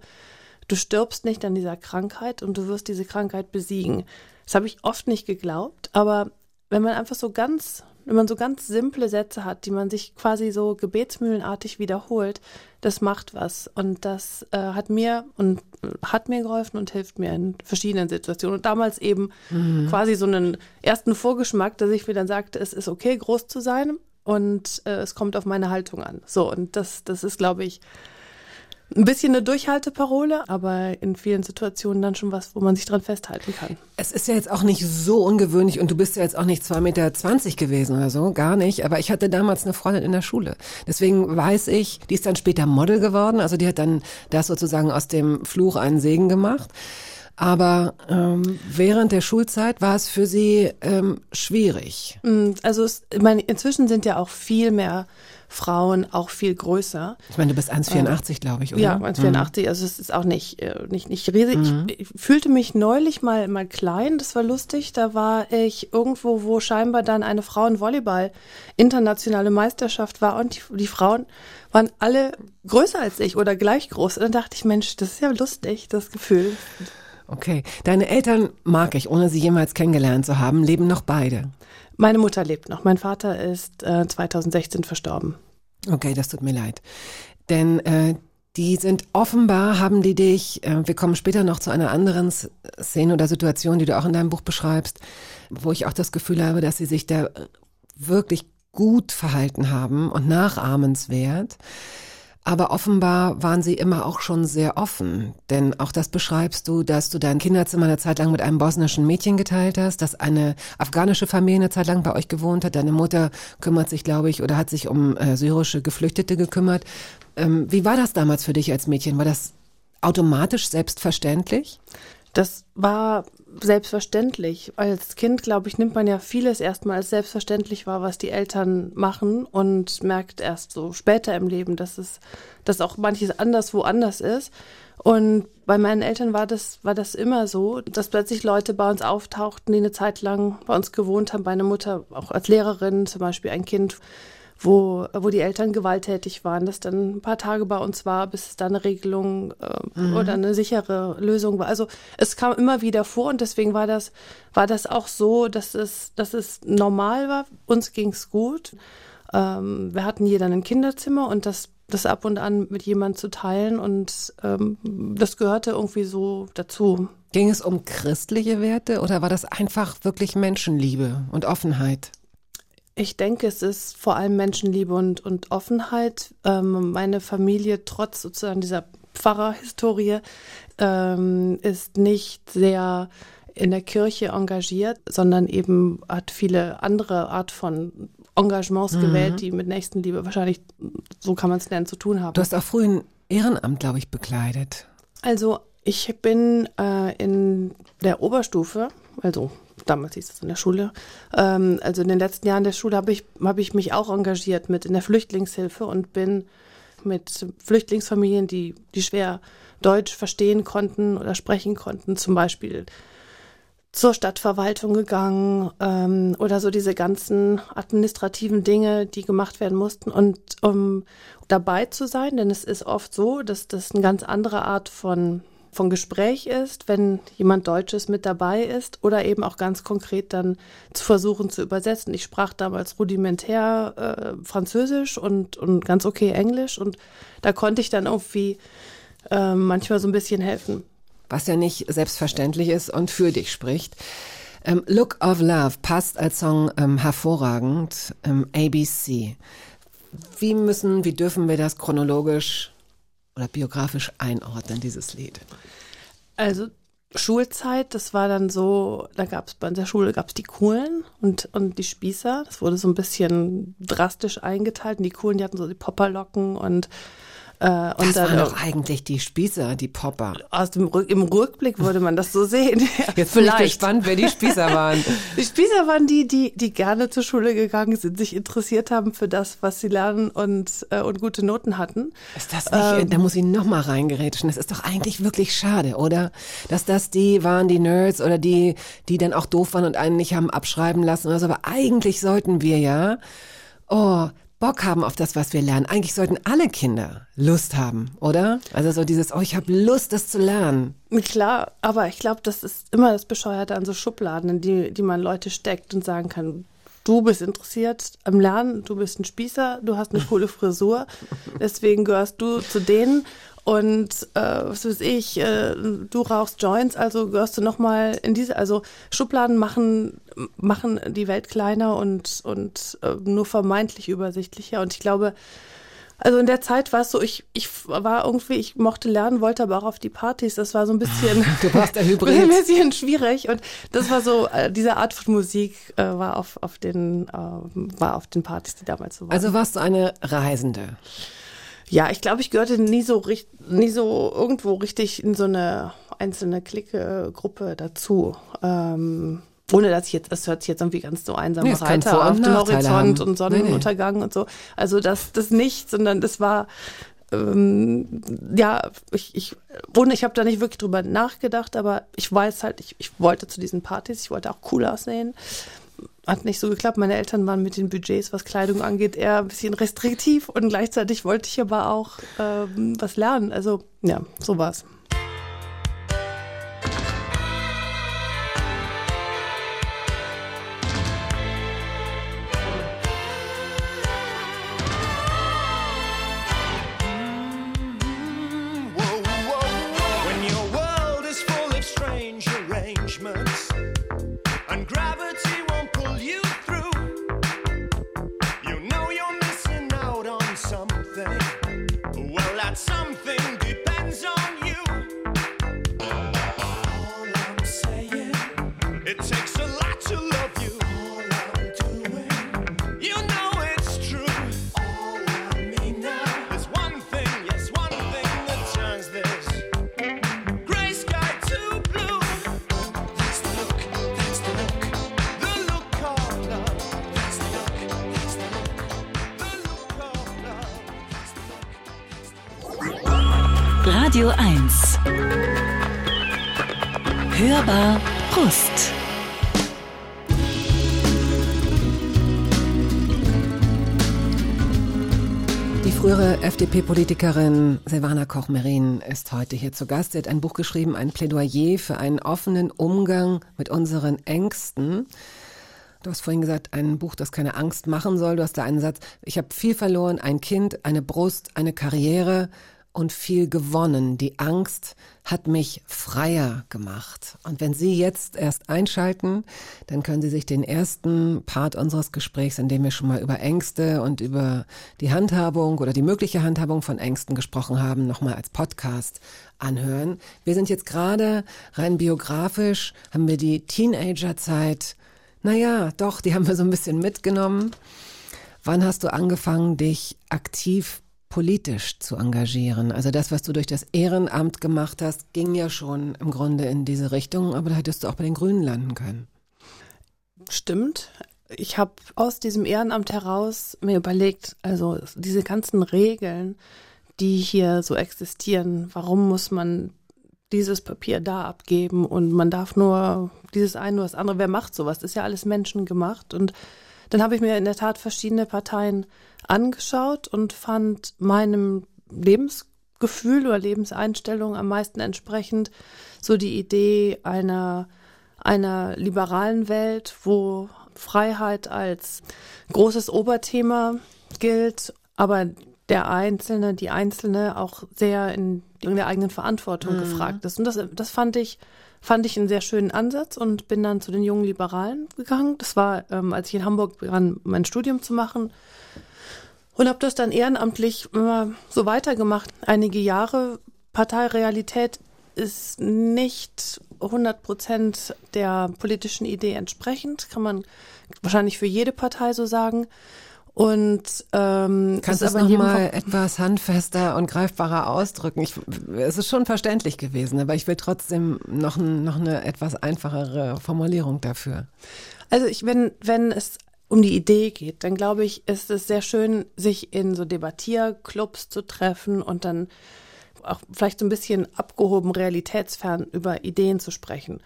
du stirbst nicht an dieser Krankheit und du wirst diese Krankheit besiegen. Das habe ich oft nicht geglaubt, aber wenn man einfach so ganz, wenn man so ganz simple Sätze hat, die man sich quasi so gebetsmühlenartig wiederholt, das macht was. Und das äh, hat mir und hat mir geholfen und hilft mir in verschiedenen Situationen. Und damals eben quasi so einen ersten Vorgeschmack, dass ich mir dann sagte, es ist okay, groß zu sein und äh, es kommt auf meine Haltung an. So, und das, das ist, glaube ich, ein bisschen eine Durchhalteparole, aber in vielen Situationen dann schon was, wo man sich dran festhalten kann.
Es ist ja jetzt auch nicht so ungewöhnlich und du bist ja jetzt auch nicht zwei Meter zwanzig gewesen oder so, gar nicht. Aber ich hatte damals eine Freundin in der Schule. Deswegen weiß ich, die ist dann später Model geworden. Also die hat dann das sozusagen aus dem Fluch einen Segen gemacht. Aber ähm, während der Schulzeit war es für Sie ähm, schwierig.
Mm, also es, ich meine, inzwischen sind ja auch viel mehr Frauen auch viel größer.
Ich meine, du bist 1,84, äh, glaube ich, oder?
Ja, 1,84. Mhm. Also es ist auch nicht, äh, nicht, nicht riesig. Mhm. Ich, ich, fühlte mich neulich mal, mal klein, das war lustig. Da war ich irgendwo, wo scheinbar dann eine Frauenvolleyball internationale Meisterschaft war und die, die Frauen waren alle größer als ich oder gleich groß. Und dann dachte ich, Mensch, das ist ja lustig, das Gefühl.
Okay. Deine Eltern mag ich, ohne sie jemals kennengelernt zu haben, leben noch beide.
Meine Mutter lebt noch. Mein Vater ist äh, 2016 verstorben.
Okay, das tut mir leid. Denn äh, die sind offenbar, haben die dich, äh, wir kommen später noch zu einer anderen Szene oder Situation, die du auch in deinem Buch beschreibst, wo ich auch das Gefühl habe, dass sie sich da wirklich gut verhalten haben und nachahmenswert. Aber offenbar waren sie immer auch schon sehr offen. Denn auch das beschreibst du, dass du dein Kinderzimmer eine Zeit lang mit einem bosnischen Mädchen geteilt hast, dass eine afghanische Familie eine Zeit lang bei euch gewohnt hat. Deine Mutter kümmert sich, glaube ich, oder hat sich um äh, syrische Geflüchtete gekümmert. Ähm, wie war das damals für dich als Mädchen? War das automatisch selbstverständlich?
Das war selbstverständlich. Als Kind, glaube ich, nimmt man ja vieles erstmal als selbstverständlich wahr, was die Eltern machen und merkt erst so später im Leben, dass es, dass auch manches anders woanders ist. Und bei meinen Eltern war das, war das immer so, dass plötzlich Leute bei uns auftauchten, die eine Zeit lang bei uns gewohnt haben. Meine Mutter auch als Lehrerin, zum Beispiel ein Kind, wo, wo die Eltern gewalttätig waren, das dann ein paar Tage bei uns war, bis es da eine Regelung äh, mhm. oder eine sichere Lösung war. Also es kam immer wieder vor und deswegen war das, war das auch so, dass es, dass es normal war. Uns ging's gut. Ähm, wir hatten jeder ein Kinderzimmer und das das ab und an mit jemand zu teilen und ähm, das gehörte irgendwie so dazu.
Ging es um christliche Werte oder war das einfach wirklich Menschenliebe und Offenheit?
Ich denke, es ist vor allem Menschenliebe und, und Offenheit. Ähm, meine Familie, trotz sozusagen dieser Pfarrerhistorie, ähm, ist nicht sehr in der Kirche engagiert, sondern eben hat viele andere Art von Engagements mhm. gewählt, die mit Nächstenliebe wahrscheinlich, so kann man es nennen, zu tun haben.
Du hast auch früh ein Ehrenamt, glaube ich, bekleidet.
Also ich bin äh, in der Oberstufe, also damals hieß es in der Schule. Ähm, also in den letzten Jahren der Schule habe ich, hab ich mich auch engagiert mit in der Flüchtlingshilfe und bin mit Flüchtlingsfamilien, die, die schwer Deutsch verstehen konnten oder sprechen konnten, zum Beispiel zur Stadtverwaltung gegangen ähm, oder so diese ganzen administrativen Dinge, die gemacht werden mussten und um dabei zu sein, denn es ist oft so, dass das eine ganz andere Art von von Gespräch ist, wenn jemand Deutsches mit dabei ist oder eben auch ganz konkret dann zu versuchen zu übersetzen. Ich sprach damals rudimentär äh, Französisch und, und ganz okay Englisch und da konnte ich dann irgendwie äh, manchmal so ein bisschen helfen.
Was ja nicht selbstverständlich ist und für dich spricht. Ähm, Look of Love passt als Song ähm, hervorragend. Ähm, ABC. Wie müssen, wie dürfen wir das chronologisch oder biografisch einordnen, dieses Lied?
Also Schulzeit, das war dann so, da gab es bei der Schule gab es die Coolen und, und die Spießer. Das wurde so ein bisschen drastisch eingeteilt. Und die Coolen, die hatten so die Popperlocken und
äh, und das dann, waren doch eigentlich die Spießer, die Popper.
Aus dem Rück, Im Rückblick würde man das so sehen.
Jetzt bin ich gespannt, wer die Spießer waren.
die Spießer waren die, die, die gerne zur Schule gegangen sind, sich interessiert haben für das, was sie lernen und, äh, und gute Noten hatten.
Ist das nicht, ähm, da muss ich noch mal reingerätschen. Das ist doch eigentlich wirklich schade, oder? Dass das die waren, die Nerds oder die, die dann auch doof waren und einen nicht haben abschreiben lassen oder so. Aber eigentlich sollten wir ja, oh, Bock haben auf das, was wir lernen. Eigentlich sollten alle Kinder Lust haben, oder? Also so dieses, oh, ich habe Lust, das zu lernen.
Klar, aber ich glaube, das ist immer das Bescheuerte an so Schubladen, in die, die man Leute steckt und sagen kann, du bist interessiert am Lernen, du bist ein Spießer, du hast eine coole Frisur, deswegen gehörst du zu denen und äh, was weiß ich, äh, du rauchst Joints, also gehörst du nochmal in diese, also Schubladen machen, machen die Welt kleiner und, und äh, nur vermeintlich übersichtlicher. Und ich glaube, also in der Zeit war es so, ich, ich war irgendwie, ich mochte lernen, wollte aber auch auf die Partys. Das war so ein bisschen,
du warst der Hybrid.
ein bisschen schwierig. Und das war so, äh, diese Art von Musik äh, war auf, auf den, äh, war auf den Partys, die damals so waren.
Also warst du eine Reisende?
Ja, ich glaube, ich gehörte nie so nie so irgendwo richtig in so eine einzelne Clique, Gruppe dazu. Ähm, ohne dass ich jetzt, es hört sich jetzt irgendwie ganz so einsam nee, Reiter auf dem Horizont und Sonnenuntergang nee, nee. und so. Also das, das nicht, sondern das war ähm, ja, ich, ich, ohne, ich habe da nicht wirklich drüber nachgedacht, aber ich weiß halt, ich, ich wollte zu diesen Partys, ich wollte auch cool aussehen. Hat nicht so geklappt. Meine Eltern waren mit den Budgets, was Kleidung angeht, eher ein bisschen restriktiv und gleichzeitig wollte ich aber auch ähm, was lernen. Also ja, so war's.
FDP-Politikerin Silvana Koch-Merin ist heute hier zu Gast. Sie hat ein Buch geschrieben, ein Plädoyer für einen offenen Umgang mit unseren Ängsten. Du hast vorhin gesagt, ein Buch, das keine Angst machen soll. Du hast da einen Satz, ich habe viel verloren, ein Kind, eine Brust, eine Karriere und viel gewonnen. Die Angst hat mich freier gemacht. Und wenn Sie jetzt erst einschalten, dann können Sie sich den ersten Part unseres Gesprächs, in dem wir schon mal über Ängste und über die Handhabung oder die mögliche Handhabung von Ängsten gesprochen haben, nochmal als Podcast anhören. Wir sind jetzt gerade rein biografisch, haben wir die Teenagerzeit. Naja, doch, die haben wir so ein bisschen mitgenommen. Wann hast du angefangen, dich aktiv politisch zu engagieren. Also das, was du durch das Ehrenamt gemacht hast, ging ja schon im Grunde in diese Richtung, aber da hättest du auch bei den Grünen landen können.
Stimmt. Ich habe aus diesem Ehrenamt heraus mir überlegt, also diese ganzen Regeln, die hier so existieren, warum muss man dieses Papier da abgeben und man darf nur dieses eine, nur das andere. Wer macht sowas? Das ist ja alles menschengemacht. Und dann habe ich mir in der Tat verschiedene Parteien angeschaut und fand meinem Lebensgefühl oder Lebenseinstellung am meisten entsprechend so die Idee einer, einer liberalen Welt, wo Freiheit als großes Oberthema gilt, aber der Einzelne, die Einzelne auch sehr in, in der eigenen Verantwortung mhm. gefragt ist. Und das, das fand ich fand ich einen sehr schönen Ansatz und bin dann zu den jungen Liberalen gegangen. Das war, ähm, als ich in Hamburg begann, mein Studium zu machen. Und habe das dann ehrenamtlich immer so weitergemacht. Einige Jahre. Parteirealität ist nicht 100 Prozent der politischen Idee entsprechend, kann man wahrscheinlich für jede Partei so sagen. Und ähm,
kannst du es nochmal etwas handfester und greifbarer ausdrücken? Ich, es ist schon verständlich gewesen, aber ich will trotzdem noch, noch eine etwas einfachere Formulierung dafür.
Also ich, wenn, wenn es um die Idee geht, dann glaube ich, ist es sehr schön, sich in so Debattierclubs zu treffen und dann auch vielleicht so ein bisschen abgehoben realitätsfern über Ideen zu sprechen.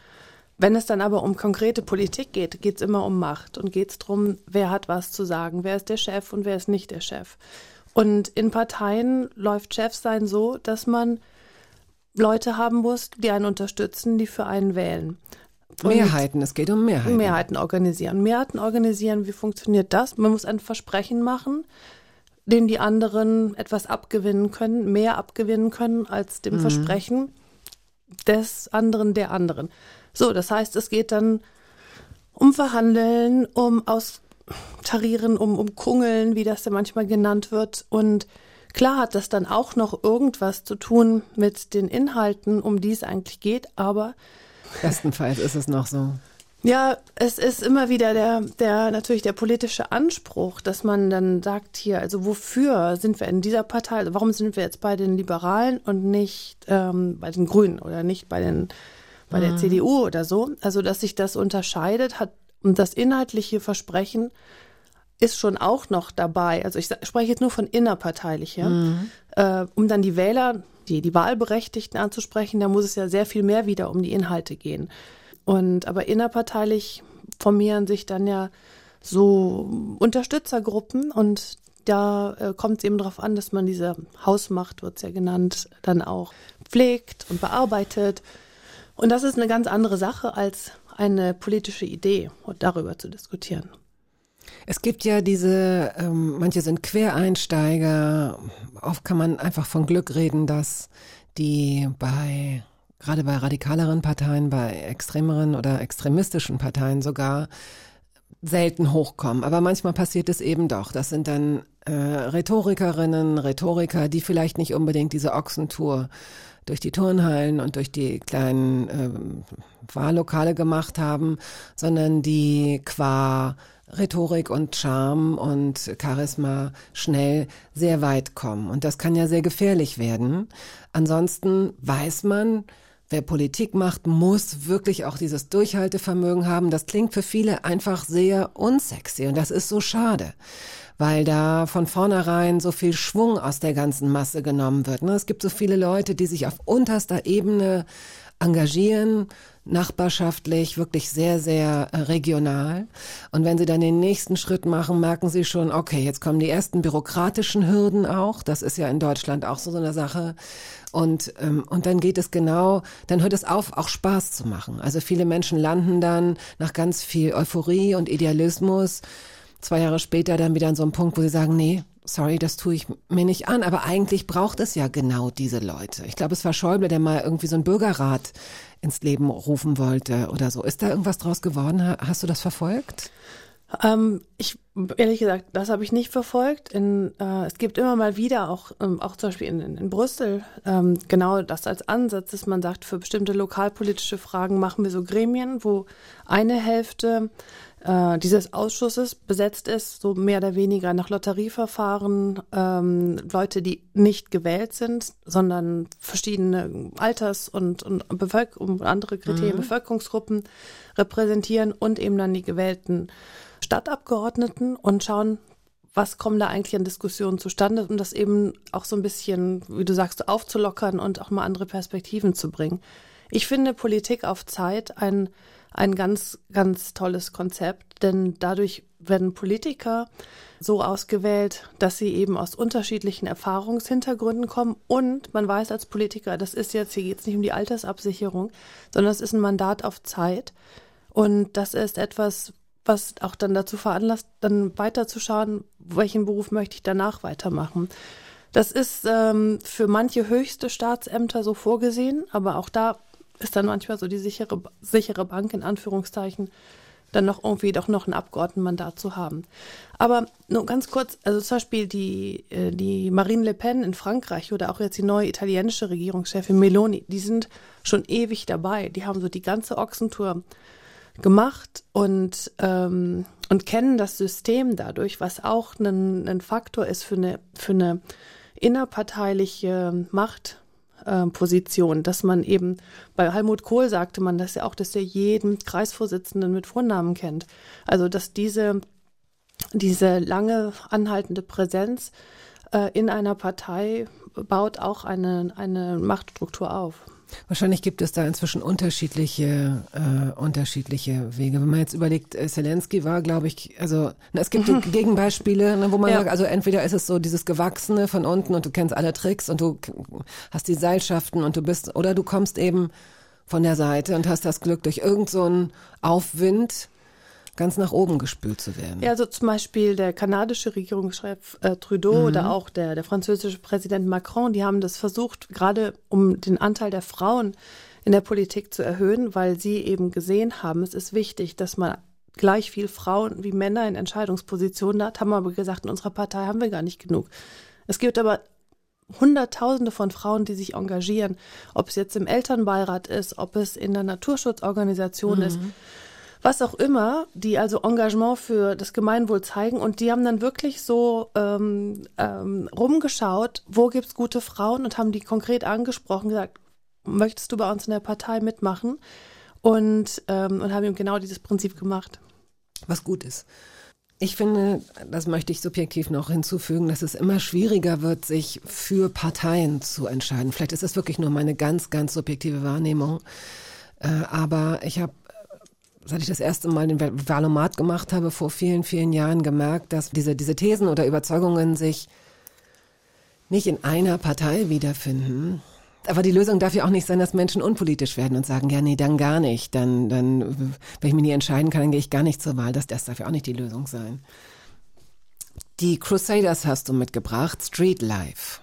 Wenn es dann aber um konkrete Politik geht, geht es immer um Macht und geht es darum, wer hat was zu sagen, wer ist der Chef und wer ist nicht der Chef. Und in Parteien läuft Chefsein so, dass man Leute haben muss, die einen unterstützen, die für einen wählen.
Und Mehrheiten, es geht um Mehrheiten.
Mehrheiten organisieren. Mehrheiten organisieren, wie funktioniert das? Man muss ein Versprechen machen, dem die anderen etwas abgewinnen können, mehr abgewinnen können als dem mhm. Versprechen des anderen, der anderen. So, das heißt, es geht dann um Verhandeln, um Austarieren, um, um Kungeln, wie das ja manchmal genannt wird. Und klar hat das dann auch noch irgendwas zu tun mit den Inhalten, um die es eigentlich geht, aber
Bestenfalls ist es noch so.
Ja, es ist immer wieder der, der, natürlich der politische Anspruch, dass man dann sagt hier, also wofür sind wir in dieser Partei, also warum sind wir jetzt bei den Liberalen und nicht ähm, bei den Grünen oder nicht bei den, bei der mhm. CDU oder so? Also, dass sich das unterscheidet, hat, und das inhaltliche Versprechen ist schon auch noch dabei. Also ich spreche jetzt nur von innerparteilich, ja. Mhm. Äh, um dann die Wähler, die, die Wahlberechtigten anzusprechen, da muss es ja sehr viel mehr wieder um die Inhalte gehen. Und aber innerparteilich formieren sich dann ja so Unterstützergruppen und da äh, kommt es eben darauf an, dass man diese Hausmacht, wird es ja genannt, dann auch pflegt und bearbeitet. Und das ist eine ganz andere Sache als eine politische Idee darüber zu diskutieren.
Es gibt ja diese, ähm, manche sind Quereinsteiger. Oft kann man einfach von Glück reden, dass die bei gerade bei radikaleren Parteien, bei extremeren oder extremistischen Parteien sogar selten hochkommen. Aber manchmal passiert es eben doch. Das sind dann äh, Rhetorikerinnen, Rhetoriker, die vielleicht nicht unbedingt diese Ochsentour durch die Turnhallen und durch die kleinen äh, Wahllokale gemacht haben, sondern die qua Rhetorik und Charme und Charisma schnell sehr weit kommen. Und das kann ja sehr gefährlich werden. Ansonsten weiß man, wer Politik macht, muss wirklich auch dieses Durchhaltevermögen haben. Das klingt für viele einfach sehr unsexy und das ist so schade, weil da von vornherein so viel Schwung aus der ganzen Masse genommen wird. Ne? Es gibt so viele Leute, die sich auf unterster Ebene engagieren, nachbarschaftlich, wirklich sehr, sehr äh, regional. Und wenn Sie dann den nächsten Schritt machen, merken Sie schon, okay, jetzt kommen die ersten bürokratischen Hürden auch. Das ist ja in Deutschland auch so eine Sache. Und, ähm, und dann geht es genau, dann hört es auf, auch Spaß zu machen. Also viele Menschen landen dann nach ganz viel Euphorie und Idealismus zwei Jahre später dann wieder an so einem Punkt, wo sie sagen, nee, sorry, das tue ich mir nicht an. Aber eigentlich braucht es ja genau diese Leute. Ich glaube, es war Schäuble, der mal irgendwie so einen Bürgerrat ins Leben rufen wollte oder so. Ist da irgendwas draus geworden? Hast du das verfolgt?
Ähm, ich ehrlich gesagt, das habe ich nicht verfolgt. In, äh, es gibt immer mal wieder auch, ähm, auch zum Beispiel in, in, Brüssel ähm, genau das als Ansatz, dass man sagt, für bestimmte lokalpolitische Fragen machen wir so Gremien, wo eine Hälfte äh, dieses Ausschusses besetzt ist, so mehr oder weniger nach Lotterieverfahren, ähm, Leute, die nicht gewählt sind, sondern verschiedene Alters- und, und, Bevölker und andere Kriterien, mhm. Bevölkerungsgruppen repräsentieren und eben dann die gewählten Stadtabgeordneten und schauen, was kommen da eigentlich an Diskussionen zustande, um das eben auch so ein bisschen, wie du sagst, aufzulockern und auch mal andere Perspektiven zu bringen. Ich finde Politik auf Zeit ein ein ganz, ganz tolles Konzept, denn dadurch werden Politiker so ausgewählt, dass sie eben aus unterschiedlichen Erfahrungshintergründen kommen und man weiß als Politiker, das ist jetzt, hier geht es nicht um die Altersabsicherung, sondern es ist ein Mandat auf Zeit und das ist etwas, was auch dann dazu veranlasst, dann weiterzuschauen, welchen Beruf möchte ich danach weitermachen. Das ist ähm, für manche höchste Staatsämter so vorgesehen, aber auch da ist dann manchmal so die sichere, sichere Bank in Anführungszeichen, dann noch irgendwie doch noch ein Abgeordnetenmandat zu haben. Aber nur ganz kurz, also zum Beispiel die, äh, die Marine Le Pen in Frankreich oder auch jetzt die neue italienische Regierungschefin Meloni, die sind schon ewig dabei. Die haben so die ganze Ochsentour gemacht und, ähm, und kennen das System dadurch, was auch ein, ein Faktor ist für eine, für eine innerparteiliche Macht äh, Position, dass man eben, bei Helmut Kohl sagte man das ja auch, dass er jeden Kreisvorsitzenden mit Vornamen kennt. Also, dass diese, diese lange anhaltende Präsenz äh, in einer Partei baut auch eine, eine Machtstruktur auf.
Wahrscheinlich gibt es da inzwischen unterschiedliche, äh, unterschiedliche Wege. Wenn man jetzt überlegt, äh, Zelensky war, glaube ich, also na, es gibt mhm. Gegenbeispiele, ne, wo man ja. sagt, also entweder ist es so dieses Gewachsene von unten und du kennst alle Tricks und du hast die Seilschaften und du bist, oder du kommst eben von der Seite und hast das Glück durch irgendeinen so Aufwind ganz nach oben gespült zu werden.
Ja, also zum Beispiel der kanadische Regierungschef äh, Trudeau mhm. oder auch der, der französische Präsident Macron, die haben das versucht, gerade um den Anteil der Frauen in der Politik zu erhöhen, weil sie eben gesehen haben, es ist wichtig, dass man gleich viel Frauen wie Männer in Entscheidungspositionen hat, haben aber gesagt, in unserer Partei haben wir gar nicht genug. Es gibt aber Hunderttausende von Frauen, die sich engagieren, ob es jetzt im Elternbeirat ist, ob es in der Naturschutzorganisation mhm. ist was auch immer, die also Engagement für das Gemeinwohl zeigen und die haben dann wirklich so ähm, ähm, rumgeschaut, wo gibt's gute Frauen und haben die konkret angesprochen, gesagt, möchtest du bei uns in der Partei mitmachen? Und, ähm, und haben ihm genau dieses Prinzip gemacht.
Was gut ist. Ich finde, das möchte ich subjektiv noch hinzufügen, dass es immer schwieriger wird, sich für Parteien zu entscheiden. Vielleicht ist es wirklich nur meine ganz, ganz subjektive Wahrnehmung. Äh, aber ich habe seit ich das erste Mal den Valomat gemacht habe, vor vielen, vielen Jahren gemerkt, dass diese, diese Thesen oder Überzeugungen sich nicht in einer Partei wiederfinden. Aber die Lösung darf ja auch nicht sein, dass Menschen unpolitisch werden und sagen, ja, nee, dann gar nicht. Dann, dann, wenn ich mich nie entscheiden kann, dann gehe ich gar nicht zur Wahl. Das, das darf ja auch nicht die Lösung sein. Die Crusaders hast du mitgebracht, Street Life.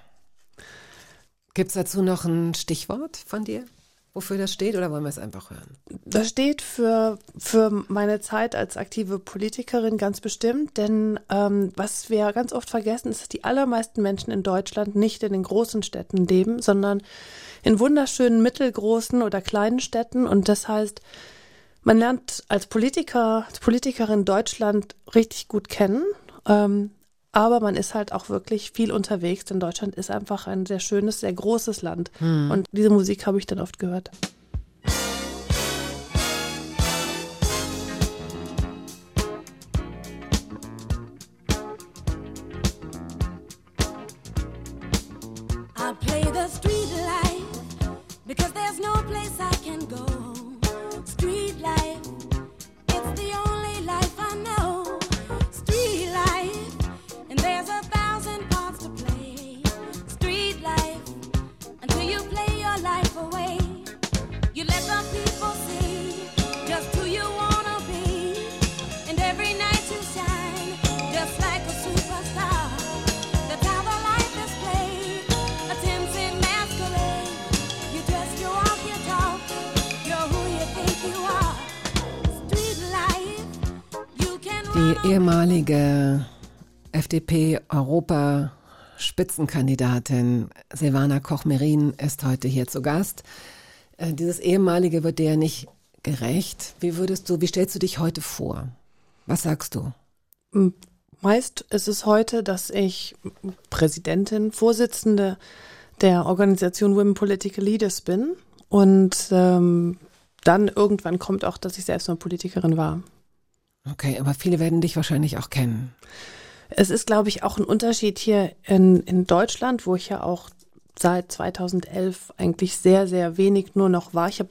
Gibt's dazu noch ein Stichwort von dir? Wofür das steht oder wollen wir es einfach hören?
Das steht für, für meine Zeit als aktive Politikerin ganz bestimmt, denn ähm, was wir ganz oft vergessen, ist, dass die allermeisten Menschen in Deutschland nicht in den großen Städten leben, sondern in wunderschönen mittelgroßen oder kleinen Städten und das heißt, man lernt als Politiker, als Politikerin Deutschland richtig gut kennen. Ähm, aber man ist halt auch wirklich viel unterwegs, denn Deutschland ist einfach ein sehr schönes, sehr großes Land. Hm. Und diese Musik habe ich dann oft gehört.
Ehemalige FDP-Europa-Spitzenkandidatin Silvana Koch-Merin ist heute hier zu Gast. Äh, dieses ehemalige wird dir nicht gerecht. Wie würdest du, wie stellst du dich heute vor? Was sagst du?
Meist ist es heute, dass ich Präsidentin, Vorsitzende der Organisation Women Political Leaders bin und ähm, dann irgendwann kommt auch, dass ich selbst mal Politikerin war.
Okay, aber viele werden dich wahrscheinlich auch kennen.
Es ist, glaube ich, auch ein Unterschied hier in, in Deutschland, wo ich ja auch seit 2011 eigentlich sehr, sehr wenig nur noch war. Ich habe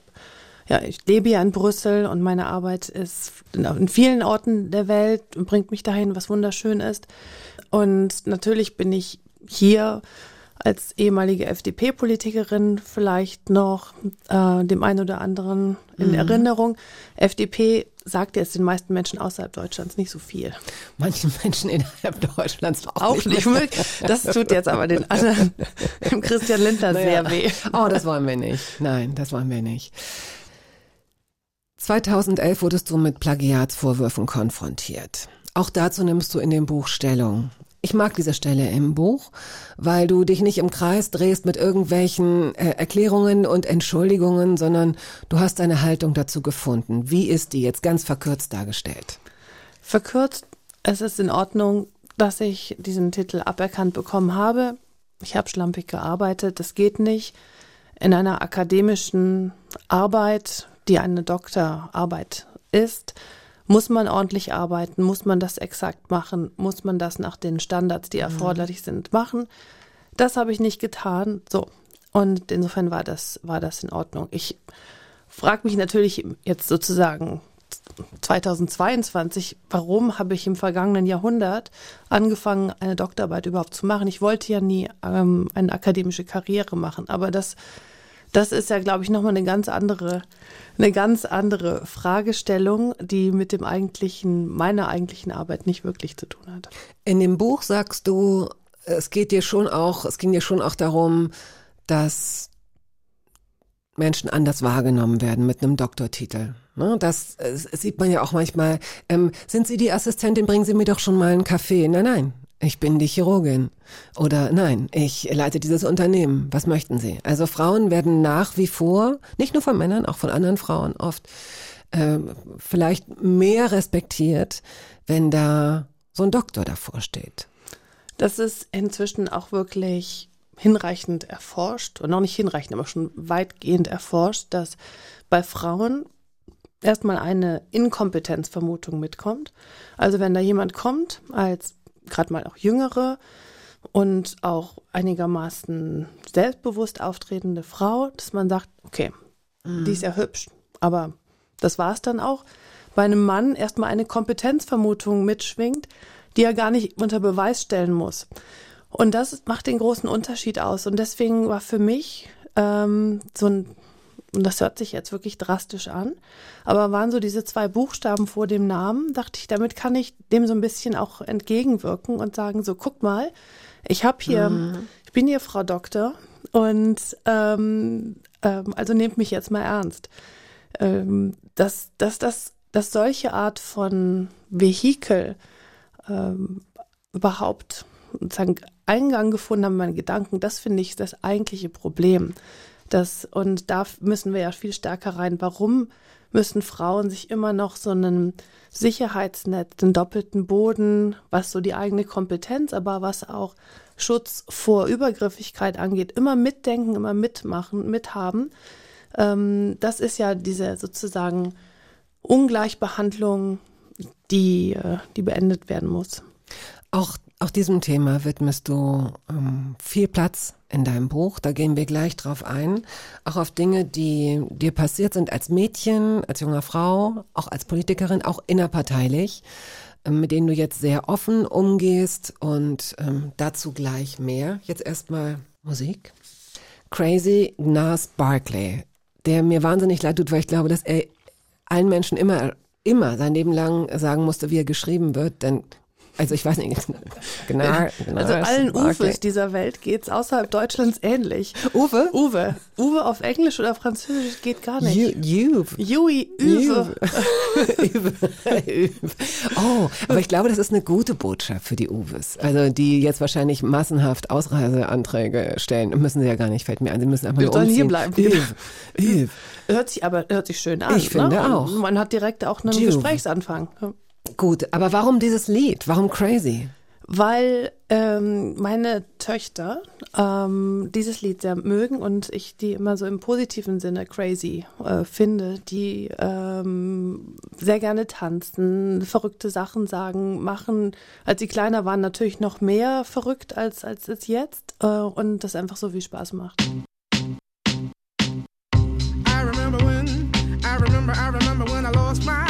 ja, ich lebe ja in Brüssel und meine Arbeit ist in vielen Orten der Welt und bringt mich dahin, was wunderschön ist. Und natürlich bin ich hier als ehemalige FDP-Politikerin vielleicht noch äh, dem einen oder anderen in mhm. Erinnerung. FDP sagt jetzt den meisten Menschen außerhalb Deutschlands nicht so viel.
Manchen Menschen innerhalb Deutschlands auch,
auch nicht. nicht. Das tut jetzt aber den anderen, dem Christian Lindner naja. sehr weh.
Oh, das wollen wir nicht. Nein, das wollen wir nicht. 2011 wurdest du mit Plagiatsvorwürfen konfrontiert. Auch dazu nimmst du in dem Buch Stellung. Ich mag diese Stelle im Buch, weil du dich nicht im Kreis drehst mit irgendwelchen äh, Erklärungen und Entschuldigungen, sondern du hast deine Haltung dazu gefunden. Wie ist die jetzt ganz verkürzt dargestellt?
Verkürzt, es ist in Ordnung, dass ich diesen Titel aberkannt bekommen habe. Ich habe schlampig gearbeitet, das geht nicht. In einer akademischen Arbeit, die eine Doktorarbeit ist, muss man ordentlich arbeiten? Muss man das exakt machen? Muss man das nach den Standards, die mhm. erforderlich sind, machen? Das habe ich nicht getan. So. Und insofern war das, war das in Ordnung. Ich frage mich natürlich jetzt sozusagen 2022, warum habe ich im vergangenen Jahrhundert angefangen, eine Doktorarbeit überhaupt zu machen? Ich wollte ja nie ähm, eine akademische Karriere machen, aber das das ist ja, glaube ich, nochmal eine ganz andere, eine ganz andere Fragestellung, die mit dem eigentlichen, meiner eigentlichen Arbeit nicht wirklich zu tun hat.
In dem Buch sagst du, es geht dir schon auch, es ging dir schon auch darum, dass Menschen anders wahrgenommen werden mit einem Doktortitel. Ne, das, das sieht man ja auch manchmal. Ähm, sind Sie die Assistentin, bringen Sie mir doch schon mal einen Kaffee. Nein, nein, ich bin die Chirurgin. Oder nein, ich leite dieses Unternehmen. Was möchten Sie? Also Frauen werden nach wie vor, nicht nur von Männern, auch von anderen Frauen oft, äh, vielleicht mehr respektiert, wenn da so ein Doktor davor steht.
Das ist inzwischen auch wirklich hinreichend erforscht und noch nicht hinreichend, aber schon weitgehend erforscht, dass bei Frauen erstmal eine Inkompetenzvermutung mitkommt. Also wenn da jemand kommt, als gerade mal auch jüngere und auch einigermaßen selbstbewusst auftretende Frau, dass man sagt, okay, mhm. die ist ja hübsch, aber das war es dann auch. Bei einem Mann erstmal eine Kompetenzvermutung mitschwingt, die er gar nicht unter Beweis stellen muss. Und das macht den großen Unterschied aus. Und deswegen war für mich ähm, so ein und das hört sich jetzt wirklich drastisch an, aber waren so diese zwei Buchstaben vor dem Namen, dachte ich, damit kann ich dem so ein bisschen auch entgegenwirken und sagen, so guck mal, ich habe hier, mhm. ich bin hier Frau Doktor und ähm, ähm, also nehmt mich jetzt mal ernst. Ähm, dass, dass, dass, dass solche Art von Vehikel ähm, überhaupt sozusagen Eingang gefunden haben, meine Gedanken, das finde ich das eigentliche Problem. Das, und da müssen wir ja viel stärker rein. Warum müssen Frauen sich immer noch so einen Sicherheitsnetz, den doppelten Boden, was so die eigene Kompetenz, aber was auch Schutz vor Übergriffigkeit angeht, immer mitdenken, immer mitmachen, mithaben. Ähm, das ist ja diese sozusagen Ungleichbehandlung, die, äh, die beendet werden muss.
Auch, auch diesem Thema widmest du ähm, viel Platz in deinem Buch. Da gehen wir gleich drauf ein. Auch auf Dinge, die dir passiert sind als Mädchen, als junger Frau, auch als Politikerin, auch innerparteilich, ähm, mit denen du jetzt sehr offen umgehst und ähm, dazu gleich mehr. Jetzt erstmal Musik. Crazy Nas Barkley, der mir wahnsinnig leid tut, weil ich glaube, dass er allen Menschen immer immer sein Leben lang sagen musste, wie er geschrieben wird, denn also ich weiß nicht
genau. genau also allen Uves dieser Welt geht's außerhalb Deutschlands ähnlich.
Uwe?
Uwe. Uwe auf Englisch oder Französisch geht gar nicht.
Uwe.
Jui, Uwe.
oh, aber ich glaube, das ist eine gute Botschaft für die Uves. Also die jetzt wahrscheinlich massenhaft Ausreiseanträge stellen, müssen sie ja gar nicht, fällt mir ein. Sie müssen einfach nur umziehen. hier
bleiben. Uwe. Uwe. Hört sich aber hört sich schön an.
Ich finde
ne?
auch.
Man hat direkt auch einen Juve. Gesprächsanfang.
Gut, aber warum dieses Lied? Warum Crazy?
Weil ähm, meine Töchter ähm, dieses Lied sehr mögen und ich die immer so im positiven Sinne crazy äh, finde, die ähm, sehr gerne tanzen, verrückte Sachen sagen, machen. Als sie kleiner waren, natürlich noch mehr verrückt als, als es jetzt äh, und das einfach so viel Spaß macht. I remember when, I remember, I remember when I lost my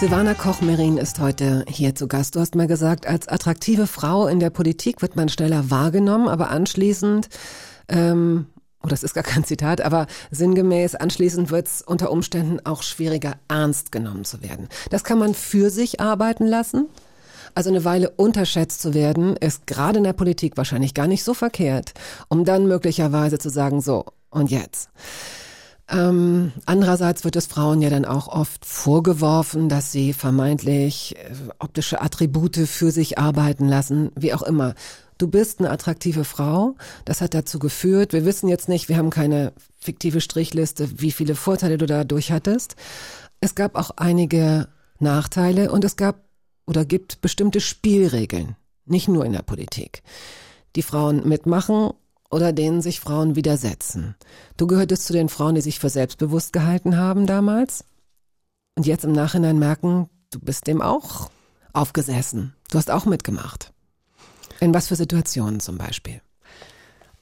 Silvana Koch-Merin ist heute hier zu Gast. Du hast mal gesagt, als attraktive Frau in der Politik wird man schneller wahrgenommen, aber anschließend, ähm, oh, das ist gar kein Zitat, aber sinngemäß, anschließend wird es unter Umständen auch schwieriger, ernst genommen zu werden. Das kann man für sich arbeiten lassen. Also eine Weile unterschätzt zu werden, ist gerade in der Politik wahrscheinlich gar nicht so verkehrt, um dann möglicherweise zu sagen, so, und jetzt. Ähm, andererseits wird es Frauen ja dann auch oft vorgeworfen, dass sie vermeintlich äh, optische Attribute für sich arbeiten lassen, wie auch immer. Du bist eine attraktive Frau, das hat dazu geführt, wir wissen jetzt nicht, wir haben keine fiktive Strichliste, wie viele Vorteile du dadurch hattest. Es gab auch einige Nachteile und es gab oder gibt bestimmte Spielregeln, nicht nur in der Politik, die Frauen mitmachen oder denen sich Frauen widersetzen. Du gehörtest zu den Frauen, die sich für selbstbewusst gehalten haben damals und jetzt im Nachhinein merken, du bist dem auch aufgesessen. Du hast auch mitgemacht. In was für Situationen zum Beispiel?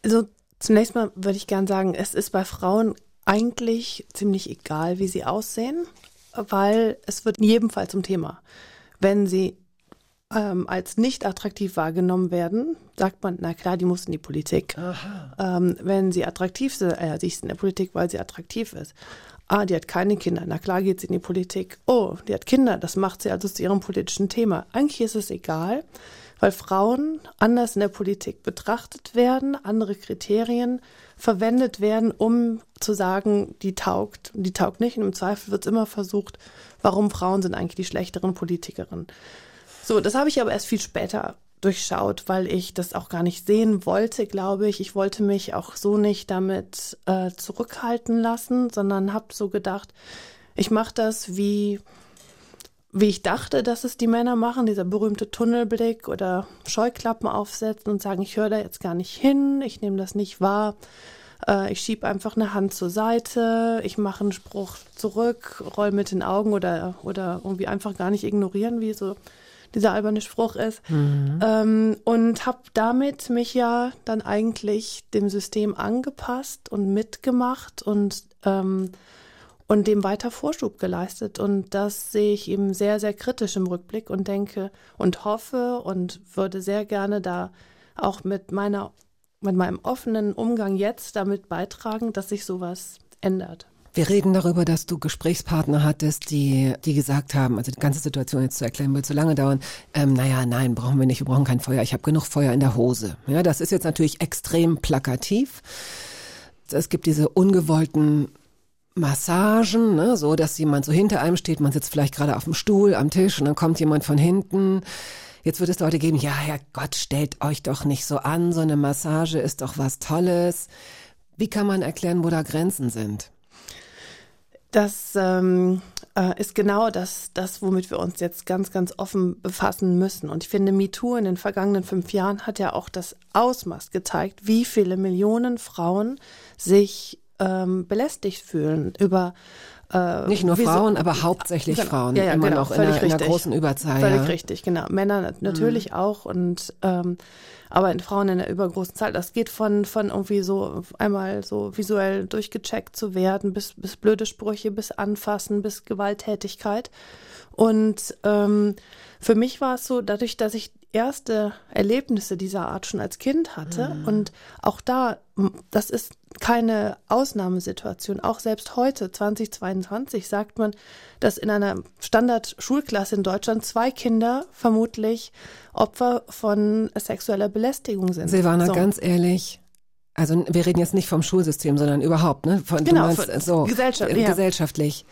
Also zunächst mal würde ich gern sagen, es ist bei Frauen eigentlich ziemlich egal, wie sie aussehen, weil es wird in jedem Fall zum Thema. Wenn sie ähm, als nicht attraktiv wahrgenommen werden, sagt man, na klar, die muss in die Politik. Ähm, wenn sie attraktiv sind, äh, sie ist in der Politik, weil sie attraktiv ist. Ah, die hat keine Kinder, na klar geht sie in die Politik. Oh, die hat Kinder, das macht sie also zu ihrem politischen Thema. Eigentlich ist es egal, weil Frauen anders in der Politik betrachtet werden, andere Kriterien verwendet werden, um zu sagen, die taugt, die taugt nicht. Und im Zweifel wird es immer versucht, warum Frauen sind eigentlich die schlechteren Politikerinnen. So, das habe ich aber erst viel später durchschaut, weil ich das auch gar nicht sehen wollte, glaube ich. Ich wollte mich auch so nicht damit äh, zurückhalten lassen, sondern habe so gedacht, ich mache das wie wie ich dachte, dass es die Männer machen, dieser berühmte Tunnelblick oder Scheuklappen aufsetzen und sagen, ich höre da jetzt gar nicht hin, ich nehme das nicht wahr, äh, ich schiebe einfach eine Hand zur Seite, ich mache einen Spruch zurück, roll mit den Augen oder, oder irgendwie einfach gar nicht ignorieren, wie so dieser alberne Spruch ist. Mhm. Ähm, und habe damit mich ja dann eigentlich dem System angepasst und mitgemacht und ähm, und dem weiter Vorschub geleistet. Und das sehe ich eben sehr, sehr kritisch im Rückblick und denke und hoffe und würde sehr gerne da auch mit meiner, mit meinem offenen Umgang jetzt damit beitragen, dass sich sowas ändert.
Wir reden darüber, dass du Gesprächspartner hattest, die, die gesagt haben, also die ganze Situation jetzt zu erklären wird zu lange dauern. Ähm, naja, nein, brauchen wir nicht, wir brauchen kein Feuer. Ich habe genug Feuer in der Hose. Ja, das ist jetzt natürlich extrem plakativ. Es gibt diese ungewollten Massagen, ne, so dass jemand so hinter einem steht, man sitzt vielleicht gerade auf dem Stuhl am Tisch und dann kommt jemand von hinten. Jetzt wird es Leute geben, ja, Herrgott, stellt euch doch nicht so an, so eine Massage ist doch was Tolles. Wie kann man erklären, wo da Grenzen sind?
Das ähm, äh, ist genau das, das, womit wir uns jetzt ganz, ganz offen befassen müssen. Und ich finde, MeToo in den vergangenen fünf Jahren hat ja auch das Ausmaß gezeigt, wie viele Millionen Frauen sich ähm, belästigt fühlen über
äh, Nicht nur Frauen, so, aber hauptsächlich genau, Frauen.
Ja, ja, immer
genau, noch in einer, in einer, großen Überzahl.
Völlig
ja.
richtig, genau. Männer natürlich mhm. auch und ähm, aber in Frauen in einer übergroßen Zahl. Das geht von von irgendwie so einmal so visuell durchgecheckt zu werden, bis bis blöde Sprüche, bis Anfassen, bis Gewalttätigkeit. Und ähm, für mich war es so, dadurch, dass ich erste Erlebnisse dieser Art schon als Kind hatte mhm. und auch da, das ist keine Ausnahmesituation. Auch selbst heute, 2022, sagt man, dass in einer Standardschulklasse in Deutschland zwei Kinder vermutlich Opfer von sexueller Belästigung sind.
Silvana, so. ganz ehrlich, also wir reden jetzt nicht vom Schulsystem, sondern überhaupt, ne?
Von, genau, meinst, so,
Gesellschaft, ja. gesellschaftlich.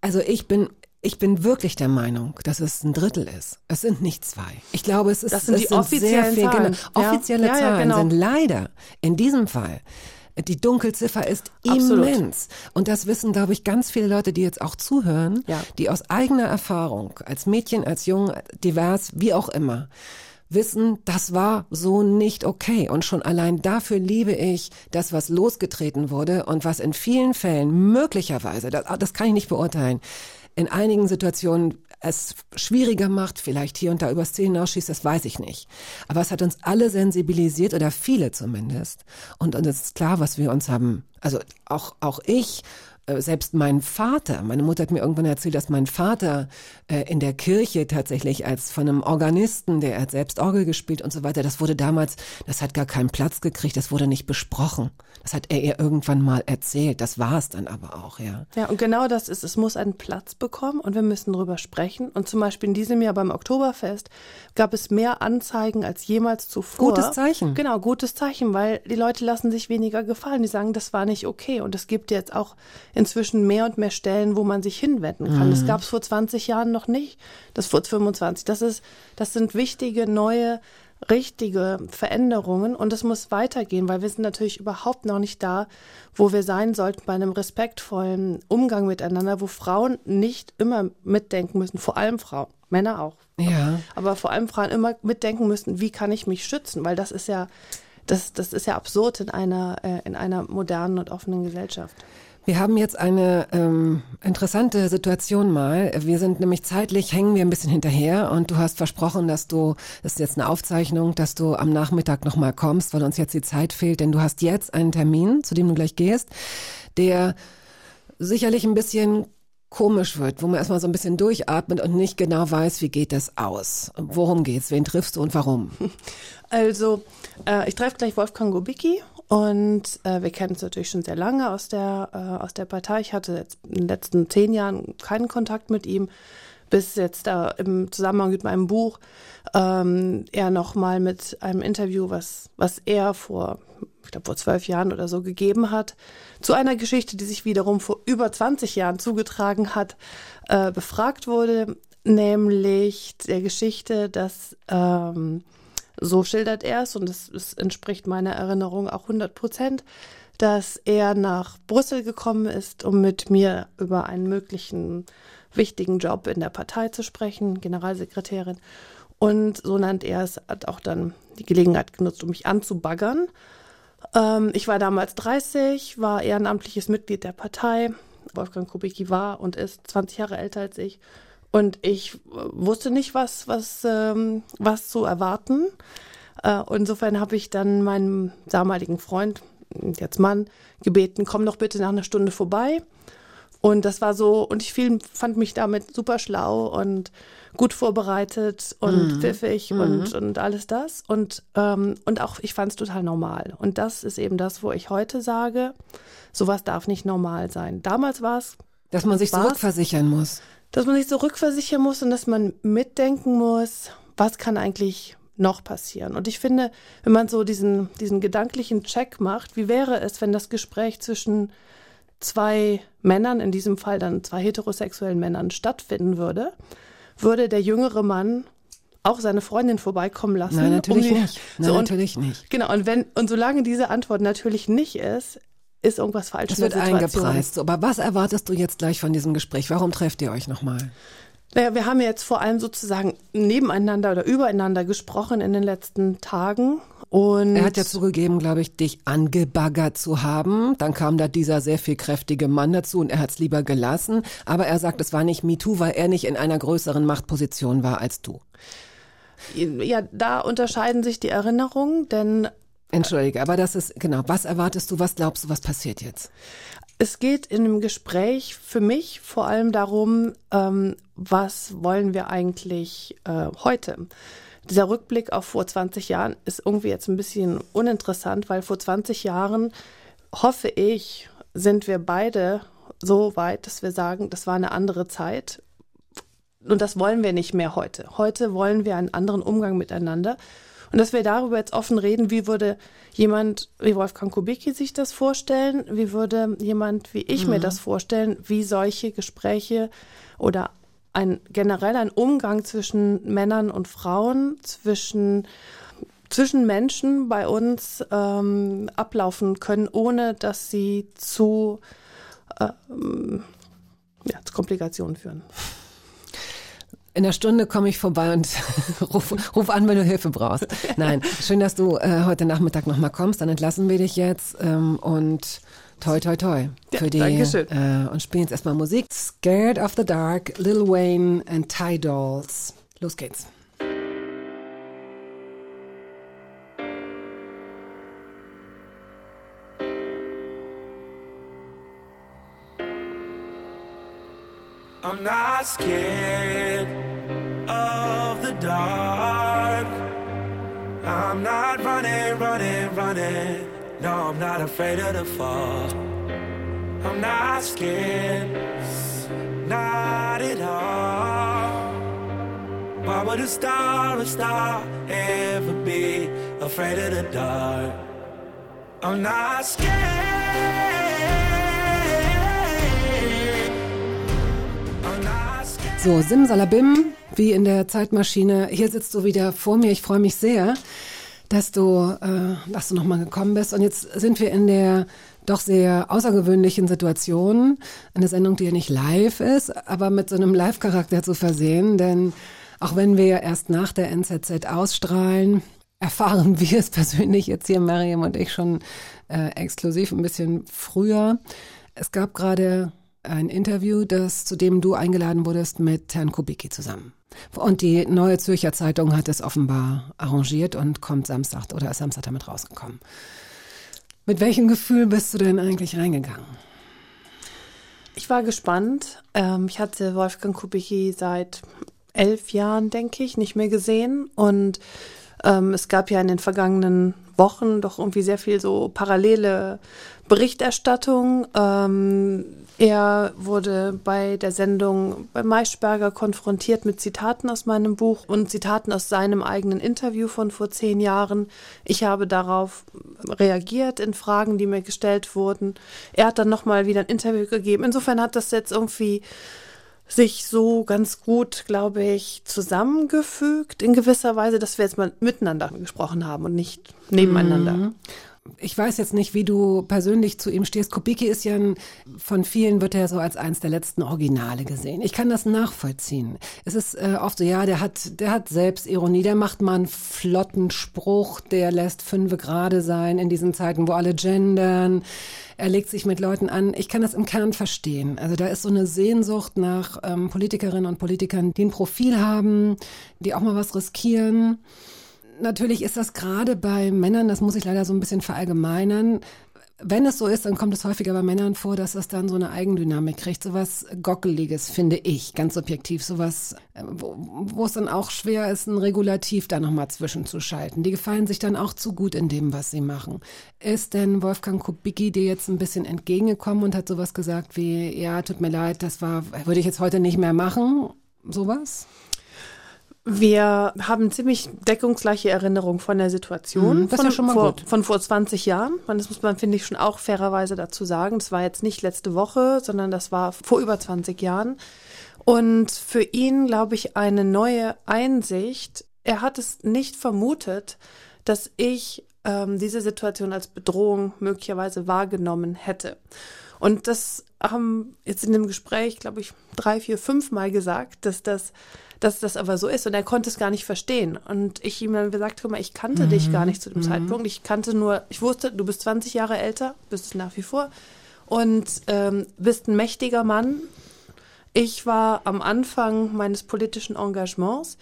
Also ich bin ich bin wirklich der Meinung, dass es ein Drittel ist. Es sind nicht zwei. Ich glaube, es ist
das sind es die sind offiziellen sehr viel,
Zahlen. Genau, offizielle ja, Zahlen ja, genau. sind leider in diesem Fall die Dunkelziffer ist Absolut. immens. Und das wissen, glaube ich, ganz viele Leute, die jetzt auch zuhören, ja. die aus eigener Erfahrung, als Mädchen, als Jung, divers, wie auch immer, wissen, das war so nicht okay. Und schon allein dafür liebe ich das, was losgetreten wurde und was in vielen Fällen möglicherweise, das, das kann ich nicht beurteilen, in einigen Situationen es schwieriger macht, vielleicht hier und da über Szenen ausschießt, das weiß ich nicht. Aber es hat uns alle sensibilisiert oder viele zumindest. Und uns ist klar, was wir uns haben, also auch, auch ich selbst mein Vater, meine Mutter hat mir irgendwann erzählt, dass mein Vater äh, in der Kirche tatsächlich als von einem Organisten, der hat selbst Orgel gespielt und so weiter, das wurde damals, das hat gar keinen Platz gekriegt, das wurde nicht besprochen. Das hat er ihr irgendwann mal erzählt. Das war es dann aber auch, ja.
Ja, und genau das ist, es muss einen Platz bekommen und wir müssen drüber sprechen. Und zum Beispiel in diesem Jahr beim Oktoberfest gab es mehr Anzeigen als jemals zuvor.
Gutes Zeichen.
Genau, gutes Zeichen, weil die Leute lassen sich weniger gefallen. Die sagen, das war nicht okay. Und es gibt jetzt auch inzwischen mehr und mehr Stellen, wo man sich hinwenden kann. Mhm. Das gab es vor 20 Jahren noch nicht, das vor 25. Das ist, das sind wichtige neue richtige Veränderungen und es muss weitergehen, weil wir sind natürlich überhaupt noch nicht da, wo wir sein sollten bei einem respektvollen Umgang miteinander, wo Frauen nicht immer mitdenken müssen, vor allem Frauen, Männer auch.
Ja.
Aber vor allem Frauen immer mitdenken müssen, wie kann ich mich schützen, weil das ist ja das, das ist ja absurd in einer, äh, in einer modernen und offenen Gesellschaft.
Wir haben jetzt eine ähm, interessante Situation mal. Wir sind nämlich zeitlich, hängen wir ein bisschen hinterher und du hast versprochen, dass du, das ist jetzt eine Aufzeichnung, dass du am Nachmittag nochmal kommst, weil uns jetzt die Zeit fehlt, denn du hast jetzt einen Termin, zu dem du gleich gehst, der sicherlich ein bisschen komisch wird, wo man erstmal so ein bisschen durchatmet und nicht genau weiß, wie geht das aus? Worum geht's? Wen triffst du und warum?
Also, äh, ich treffe gleich Wolfgang Gobicki und äh, wir kennen uns natürlich schon sehr lange aus der, äh, aus der Partei. Ich hatte jetzt in den letzten zehn Jahren keinen Kontakt mit ihm, bis jetzt da im Zusammenhang mit meinem Buch ähm, er nochmal mit einem Interview, was, was er vor, ich glaube vor zwölf Jahren oder so gegeben hat, zu einer Geschichte, die sich wiederum vor über 20 Jahren zugetragen hat, äh, befragt wurde, nämlich der Geschichte, dass ähm, so schildert er es und es, es entspricht meiner Erinnerung auch 100 Prozent, dass er nach Brüssel gekommen ist, um mit mir über einen möglichen wichtigen Job in der Partei zu sprechen, Generalsekretärin. Und so nannt er es, hat auch dann die Gelegenheit genutzt, um mich anzubaggern. Ähm, ich war damals 30, war ehrenamtliches Mitglied der Partei. Wolfgang Kubicki war und ist 20 Jahre älter als ich. Und ich wusste nicht, was, was, ähm, was zu erwarten. Äh, insofern habe ich dann meinem damaligen Freund, jetzt Mann, gebeten, komm doch bitte nach einer Stunde vorbei. Und das war so, und ich fiel, fand mich damit super schlau und gut vorbereitet und mhm. pfiffig mhm. und, und alles das. Und, ähm, und auch, ich fand es total normal. Und das ist eben das, wo ich heute sage, sowas darf nicht normal sein. Damals war es.
Dass man sich zurückversichern muss
dass man sich zurückversichern muss und dass man mitdenken muss, was kann eigentlich noch passieren. Und ich finde, wenn man so diesen, diesen gedanklichen Check macht, wie wäre es, wenn das Gespräch zwischen zwei Männern, in diesem Fall dann zwei heterosexuellen Männern, stattfinden würde, würde der jüngere Mann auch seine Freundin vorbeikommen lassen.
Nein, natürlich um die, nicht. Nein,
so,
natürlich nicht.
Genau, und wenn, und solange diese Antwort natürlich nicht ist, ist irgendwas falsch.
Das wird eingepreist. Aber was erwartest du jetzt gleich von diesem Gespräch? Warum trefft ihr euch nochmal?
Naja, wir haben jetzt vor allem sozusagen nebeneinander oder übereinander gesprochen in den letzten Tagen. Und
er hat ja zugegeben, glaube ich, dich angebaggert zu haben. Dann kam da dieser sehr viel kräftige Mann dazu und er hat es lieber gelassen. Aber er sagt, es war nicht MeToo, weil er nicht in einer größeren Machtposition war als du.
Ja, da unterscheiden sich die Erinnerungen, denn
Entschuldige, aber das ist, genau, was erwartest du, was glaubst du, was passiert jetzt?
Es geht in einem Gespräch für mich vor allem darum, ähm, was wollen wir eigentlich äh, heute? Dieser Rückblick auf vor 20 Jahren ist irgendwie jetzt ein bisschen uninteressant, weil vor 20 Jahren, hoffe ich, sind wir beide so weit, dass wir sagen, das war eine andere Zeit. Und das wollen wir nicht mehr heute. Heute wollen wir einen anderen Umgang miteinander. Und dass wir darüber jetzt offen reden, wie würde jemand wie Wolfgang Kubicki sich das vorstellen, wie würde jemand wie ich mhm. mir das vorstellen, wie solche Gespräche oder ein generell ein Umgang zwischen Männern und Frauen, zwischen zwischen Menschen bei uns ähm, ablaufen können, ohne dass sie zu, äh, ja, zu Komplikationen führen.
In einer Stunde komme ich vorbei und ruf, ruf an, wenn du Hilfe brauchst. Nein, schön, dass du äh, heute Nachmittag nochmal kommst. Dann entlassen wir dich jetzt ähm, und toi toi toi
für ja, die äh,
und spielen jetzt erstmal Musik. Scared of the Dark, Lil Wayne and Ty Dolls. Los geht's. I'm not scared. Of the dark. I'm not running, running, running. No, I'm not afraid of the fall. I'm not scared, not at all. Why would a star, a star, ever be afraid of the dark? I'm not scared. So, Simsalabim, wie in der Zeitmaschine. Hier sitzt du wieder vor mir. Ich freue mich sehr, dass du, äh, dass du nochmal gekommen bist. Und jetzt sind wir in der doch sehr außergewöhnlichen Situation. Eine Sendung, die ja nicht live ist, aber mit so einem Live-Charakter zu versehen. Denn auch wenn wir erst nach der NZZ ausstrahlen, erfahren wir es persönlich jetzt hier, Mariam und ich, schon äh, exklusiv ein bisschen früher. Es gab gerade ein Interview, das, zu dem du eingeladen wurdest mit Herrn Kubicki zusammen. Und die Neue Zürcher Zeitung hat es offenbar arrangiert und kommt Samstag oder ist Samstag damit rausgekommen. Mit welchem Gefühl bist du denn eigentlich reingegangen?
Ich war gespannt. Ähm, ich hatte Wolfgang Kubicki seit elf Jahren, denke ich, nicht mehr gesehen. Und ähm, es gab ja in den vergangenen Wochen doch irgendwie sehr viel so parallele Berichterstattung. Ähm, er wurde bei der Sendung bei Maischberger konfrontiert mit Zitaten aus meinem Buch und Zitaten aus seinem eigenen Interview von vor zehn Jahren. Ich habe darauf reagiert in Fragen, die mir gestellt wurden. Er hat dann nochmal wieder ein Interview gegeben. Insofern hat das jetzt irgendwie sich so ganz gut, glaube ich, zusammengefügt in gewisser Weise, dass wir jetzt mal miteinander gesprochen haben und nicht nebeneinander. Mhm
ich weiß jetzt nicht, wie du persönlich zu ihm stehst. Kubicki ist ja ein, von vielen wird er so als eins der letzten Originale gesehen. Ich kann das nachvollziehen. Es ist äh, oft so, ja, der hat, der hat Selbstironie, der macht mal einen flotten Spruch, der lässt fünfe gerade sein in diesen Zeiten, wo alle gendern. Er legt sich mit Leuten an. Ich kann das im Kern verstehen. Also da ist so eine Sehnsucht nach ähm, Politikerinnen und Politikern, die ein Profil haben, die auch mal was riskieren natürlich ist das gerade bei Männern, das muss ich leider so ein bisschen verallgemeinern, wenn es so ist, dann kommt es häufiger bei Männern vor, dass es dann so eine Eigendynamik kriegt, sowas Gockeliges, finde ich, ganz subjektiv, sowas, äh, wo, wo es dann auch schwer ist, ein Regulativ da nochmal zwischenzuschalten. Die gefallen sich dann auch zu gut in dem, was sie machen. Ist denn Wolfgang Kubicki dir jetzt ein bisschen entgegengekommen und hat sowas gesagt wie, ja, tut mir leid, das war, würde ich jetzt heute nicht mehr machen, sowas?
Wir haben ziemlich deckungsgleiche Erinnerungen von der Situation.
Mhm, das
von,
ist ja schon mal
vor,
gut.
Von vor 20 Jahren. Das muss man, finde ich, schon auch fairerweise dazu sagen. Das war jetzt nicht letzte Woche, sondern das war vor über 20 Jahren. Und für ihn, glaube ich, eine neue Einsicht. Er hat es nicht vermutet, dass ich ähm, diese Situation als Bedrohung möglicherweise wahrgenommen hätte. Und das haben jetzt in dem Gespräch, glaube ich, drei, vier, fünf Mal gesagt, dass das dass das aber so ist. Und er konnte es gar nicht verstehen. Und ich ihm dann gesagt, guck mal, ich kannte mhm. dich gar nicht zu dem mhm. Zeitpunkt. Ich kannte nur, ich wusste, du bist 20 Jahre älter, bist es nach wie vor und ähm, bist ein mächtiger Mann. Ich war am Anfang meines politischen Engagements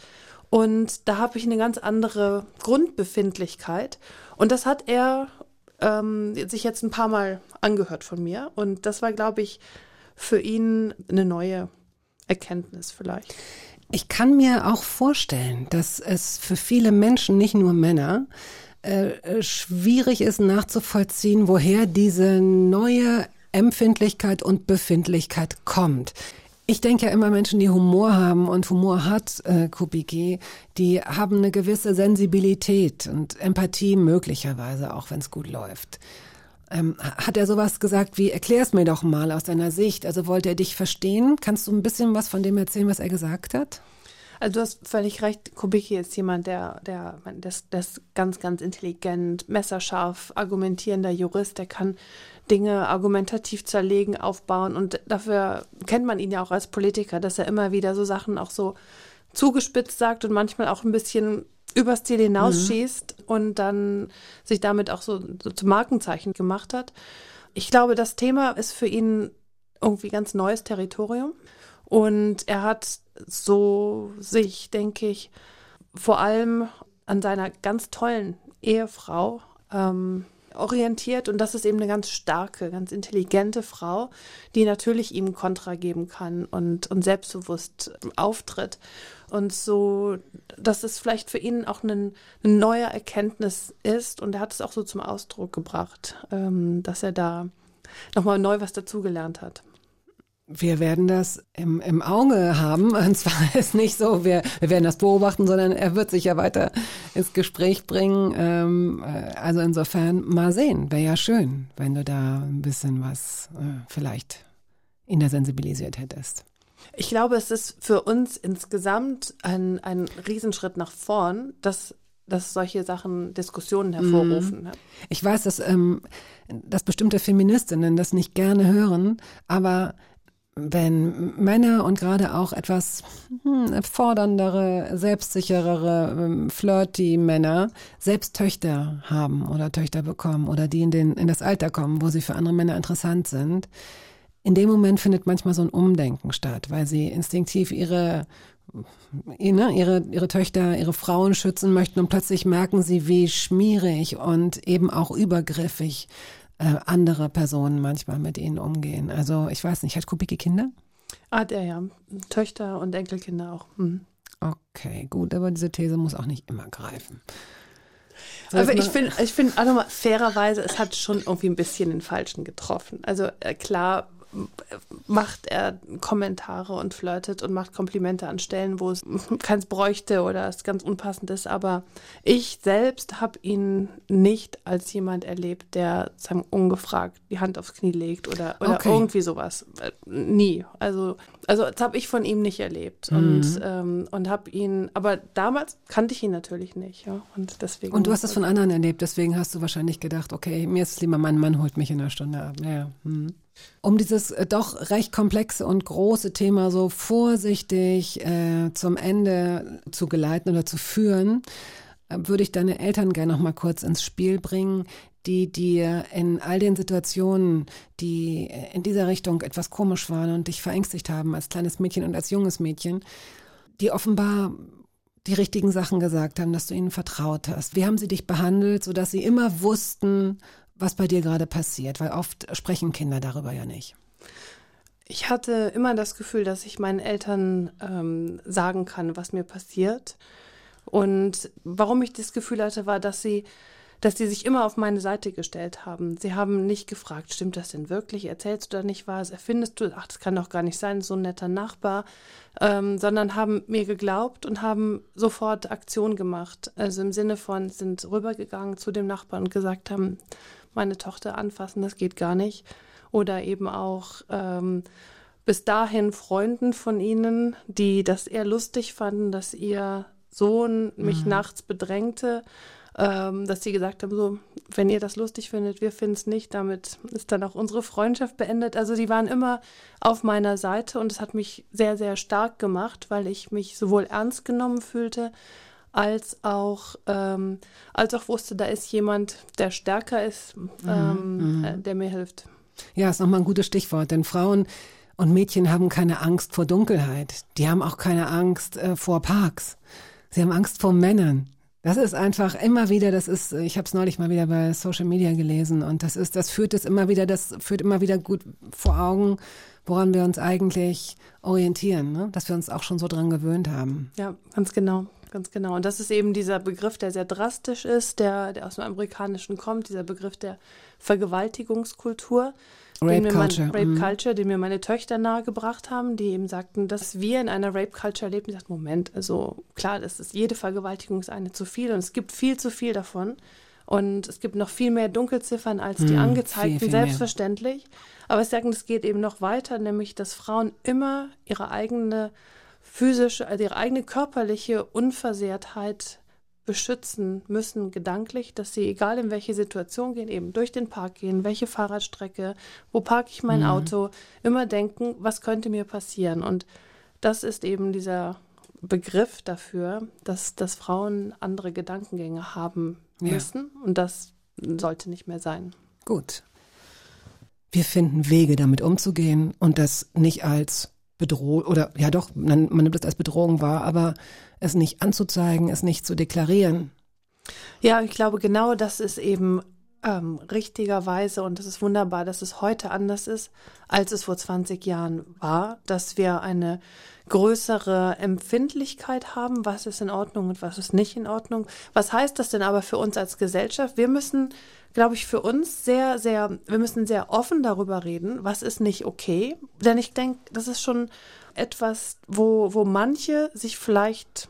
und da habe ich eine ganz andere Grundbefindlichkeit. Und das hat er ähm, sich jetzt ein paar Mal angehört von mir. Und das war, glaube ich, für ihn eine neue Erkenntnis vielleicht.
Ich kann mir auch vorstellen, dass es für viele Menschen, nicht nur Männer, äh, äh, schwierig ist nachzuvollziehen, woher diese neue Empfindlichkeit und Befindlichkeit kommt. Ich denke ja immer Menschen, die Humor haben und Humor hat äh, Kubicki, die haben eine gewisse Sensibilität und Empathie möglicherweise, auch wenn es gut läuft. Ähm, hat er sowas gesagt wie, erklär es mir doch mal aus deiner Sicht? Also wollte er dich verstehen? Kannst du ein bisschen was von dem erzählen, was er gesagt hat?
Also du hast völlig recht, Kubicki ist jemand, der, der, das, das ganz, ganz intelligent, messerscharf argumentierender Jurist, der kann Dinge argumentativ zerlegen, aufbauen und dafür kennt man ihn ja auch als Politiker, dass er immer wieder so Sachen auch so zugespitzt sagt und manchmal auch ein bisschen übers Ziel hinausschießt mhm. und dann sich damit auch so, so zu Markenzeichen gemacht hat. Ich glaube, das Thema ist für ihn irgendwie ganz neues Territorium. Und er hat so sich, denke ich, vor allem an seiner ganz tollen Ehefrau ähm, orientiert und das ist eben eine ganz starke, ganz intelligente Frau, die natürlich ihm Kontra geben kann und, und selbstbewusst auftritt. Und so, dass es vielleicht für ihn auch eine, eine neue Erkenntnis ist und er hat es auch so zum Ausdruck gebracht, ähm, dass er da nochmal neu was dazugelernt hat.
Wir werden das im, im Auge haben. Und zwar ist nicht so, wir, wir werden das beobachten, sondern er wird sich ja weiter ins Gespräch bringen. Ähm, äh, also insofern mal sehen. Wäre ja schön, wenn du da ein bisschen was äh, vielleicht in der sensibilisiert hättest.
Ich glaube, es ist für uns insgesamt ein, ein Riesenschritt nach vorn, dass dass solche Sachen Diskussionen hervorrufen. Mhm.
Ich weiß, dass, ähm, dass bestimmte Feministinnen das nicht gerne hören, aber wenn Männer und gerade auch etwas hm, forderndere, selbstsicherere, ähm, flirty Männer selbst Töchter haben oder Töchter bekommen oder die in, den, in das Alter kommen, wo sie für andere Männer interessant sind, in dem Moment findet manchmal so ein Umdenken statt, weil sie instinktiv ihre ne, ihre, ihre Töchter, ihre Frauen schützen möchten und plötzlich merken sie, wie schmierig und eben auch übergriffig äh, andere Personen manchmal mit ihnen umgehen. Also ich weiß nicht, hat Kubicki Kinder?
Ah, der ja. Töchter und Enkelkinder auch. Mhm.
Okay, gut, aber diese These muss auch nicht immer greifen.
Aber ich finde, ich finde auch nochmal fairerweise, es hat schon irgendwie ein bisschen den Falschen getroffen. Also äh, klar macht er Kommentare und flirtet und macht Komplimente an Stellen, wo es keins bräuchte oder es ganz unpassend ist. Aber ich selbst habe ihn nicht als jemand erlebt, der sagen, ungefragt die Hand aufs Knie legt oder, oder okay. irgendwie sowas. Äh, nie. Also, also das habe ich von ihm nicht erlebt. Mhm. Und, ähm, und habe ihn, aber damals kannte ich ihn natürlich nicht. Ja? Und, deswegen
und du hast es von anderen erlebt, deswegen hast du wahrscheinlich gedacht, okay, mir ist es lieber, mein Mann holt mich in einer Stunde ab. Ja. Mhm. Um dieses äh, doch recht komplexe und große Thema so vorsichtig äh, zum Ende zu geleiten oder zu führen, äh, würde ich deine Eltern gerne noch mal kurz ins Spiel bringen, die dir in all den Situationen, die in dieser Richtung etwas komisch waren und dich verängstigt haben als kleines Mädchen und als junges Mädchen, die offenbar die richtigen Sachen gesagt haben, dass du ihnen vertraut hast. Wie haben sie dich behandelt, sodass sie immer wussten, was bei dir gerade passiert, weil oft sprechen Kinder darüber ja nicht.
Ich hatte immer das Gefühl, dass ich meinen Eltern ähm, sagen kann, was mir passiert. Und warum ich das Gefühl hatte, war, dass sie, dass sie sich immer auf meine Seite gestellt haben. Sie haben nicht gefragt, stimmt das denn wirklich? Erzählst du da nicht was? Erfindest du? Ach, das kann doch gar nicht sein, so ein netter Nachbar. Ähm, sondern haben mir geglaubt und haben sofort Aktion gemacht. Also im Sinne von, sind rübergegangen zu dem Nachbarn und gesagt haben, meine Tochter anfassen, das geht gar nicht. Oder eben auch ähm, bis dahin Freunden von ihnen, die das eher lustig fanden, dass ihr Sohn mich mhm. nachts bedrängte, ähm, dass sie gesagt haben, so, wenn ihr das lustig findet, wir finden es nicht, damit ist dann auch unsere Freundschaft beendet. Also die waren immer auf meiner Seite und es hat mich sehr, sehr stark gemacht, weil ich mich sowohl ernst genommen fühlte, als auch, ähm, als auch wusste, da ist jemand, der stärker ist, mhm, ähm, mhm. Äh, der mir hilft.
Ja, ist nochmal ein gutes Stichwort, denn Frauen und Mädchen haben keine Angst vor Dunkelheit. Die haben auch keine Angst äh, vor Parks. Sie haben Angst vor Männern. Das ist einfach immer wieder, das ist, ich habe es neulich mal wieder bei Social Media gelesen und das ist, das führt es immer wieder, das führt immer wieder gut vor Augen, woran wir uns eigentlich orientieren, ne? dass wir uns auch schon so dran gewöhnt haben.
Ja, ganz genau ganz genau. Und das ist eben dieser Begriff, der sehr drastisch ist, der, der aus dem Amerikanischen kommt, dieser Begriff der Vergewaltigungskultur.
Rape
den
Culture.
Mein, Rape mhm. Culture, den mir meine Töchter nahegebracht haben, die eben sagten, dass wir in einer Rape Culture leben. Ich dachte, Moment, also klar, das ist jede Vergewaltigung ist eine zu viel und es gibt viel zu viel davon. Und es gibt noch viel mehr Dunkelziffern als die mhm, angezeigten, viel, viel selbstverständlich. Mehr. Aber es sagen, es geht eben noch weiter, nämlich dass Frauen immer ihre eigene physische, also ihre eigene körperliche Unversehrtheit beschützen müssen, gedanklich, dass sie, egal in welche Situation gehen, eben durch den Park gehen, welche Fahrradstrecke, wo parke ich mein mhm. Auto, immer denken, was könnte mir passieren. Und das ist eben dieser Begriff dafür, dass, dass Frauen andere Gedankengänge haben müssen. Ja. Und das sollte nicht mehr sein.
Gut. Wir finden Wege, damit umzugehen und das nicht als Bedrohung oder ja doch, man, man nimmt es als Bedrohung wahr, aber es nicht anzuzeigen, es nicht zu deklarieren.
Ja, ich glaube, genau das ist eben ähm, richtigerweise und es ist wunderbar, dass es heute anders ist, als es vor 20 Jahren war, dass wir eine größere Empfindlichkeit haben, was ist in Ordnung und was ist nicht in Ordnung. Was heißt das denn aber für uns als Gesellschaft? Wir müssen glaube ich, für uns sehr, sehr, wir müssen sehr offen darüber reden, was ist nicht okay. Denn ich denke, das ist schon etwas, wo, wo manche sich vielleicht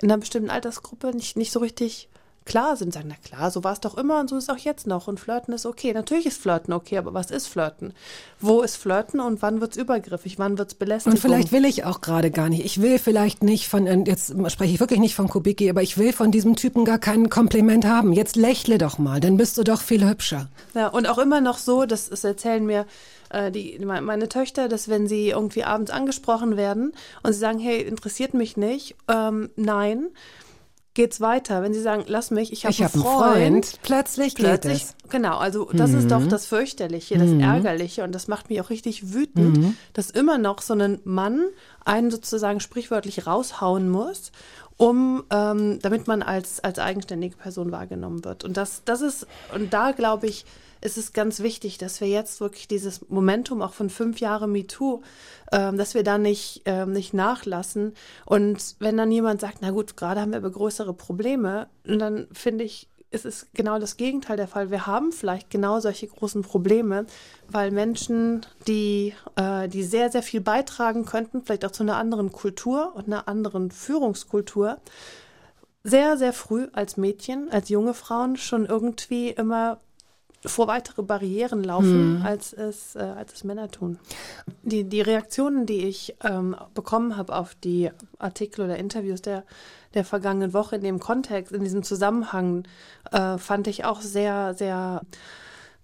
in einer bestimmten Altersgruppe nicht, nicht so richtig klar sind, sagen, na klar, so war es doch immer und so ist es auch jetzt noch und Flirten ist okay. Natürlich ist Flirten okay, aber was ist Flirten? Wo ist Flirten und wann wird es übergriffig, wann wird es belästigt?
Und vielleicht will ich auch gerade gar nicht. Ich will vielleicht nicht von, äh, jetzt spreche ich wirklich nicht von Kubicki, aber ich will von diesem Typen gar kein Kompliment haben. Jetzt lächle doch mal, dann bist du doch viel hübscher.
Ja, und auch immer noch so, das, das erzählen mir äh, die, meine Töchter, dass wenn sie irgendwie abends angesprochen werden und sie sagen, hey, interessiert mich nicht, ähm, nein, geht's weiter. Wenn Sie sagen, lass mich, ich habe
hab einen Freund, Freund, plötzlich, plötzlich geht es.
Genau, also das mhm. ist doch mhm. das Fürchterliche, das mhm. Ärgerliche und das macht mich auch richtig wütend, mhm. dass immer noch so ein Mann einen sozusagen sprichwörtlich raushauen muss, um ähm, damit man als als eigenständige Person wahrgenommen wird. Und das das ist und da glaube ich ist es ganz wichtig, dass wir jetzt wirklich dieses Momentum auch von fünf Jahren MeToo, ähm, dass wir da nicht, ähm, nicht nachlassen. Und wenn dann jemand sagt, na gut, gerade haben wir aber größere Probleme, dann finde ich, es ist genau das Gegenteil der Fall. Wir haben vielleicht genau solche großen Probleme, weil Menschen, die, äh, die sehr, sehr viel beitragen könnten, vielleicht auch zu einer anderen Kultur und einer anderen Führungskultur, sehr, sehr früh als Mädchen, als junge Frauen schon irgendwie immer vor weitere Barrieren laufen, hm. als, es, äh, als es Männer tun. Die, die Reaktionen, die ich ähm, bekommen habe auf die Artikel oder Interviews der, der vergangenen Woche in dem Kontext, in diesem Zusammenhang, äh, fand ich auch sehr, sehr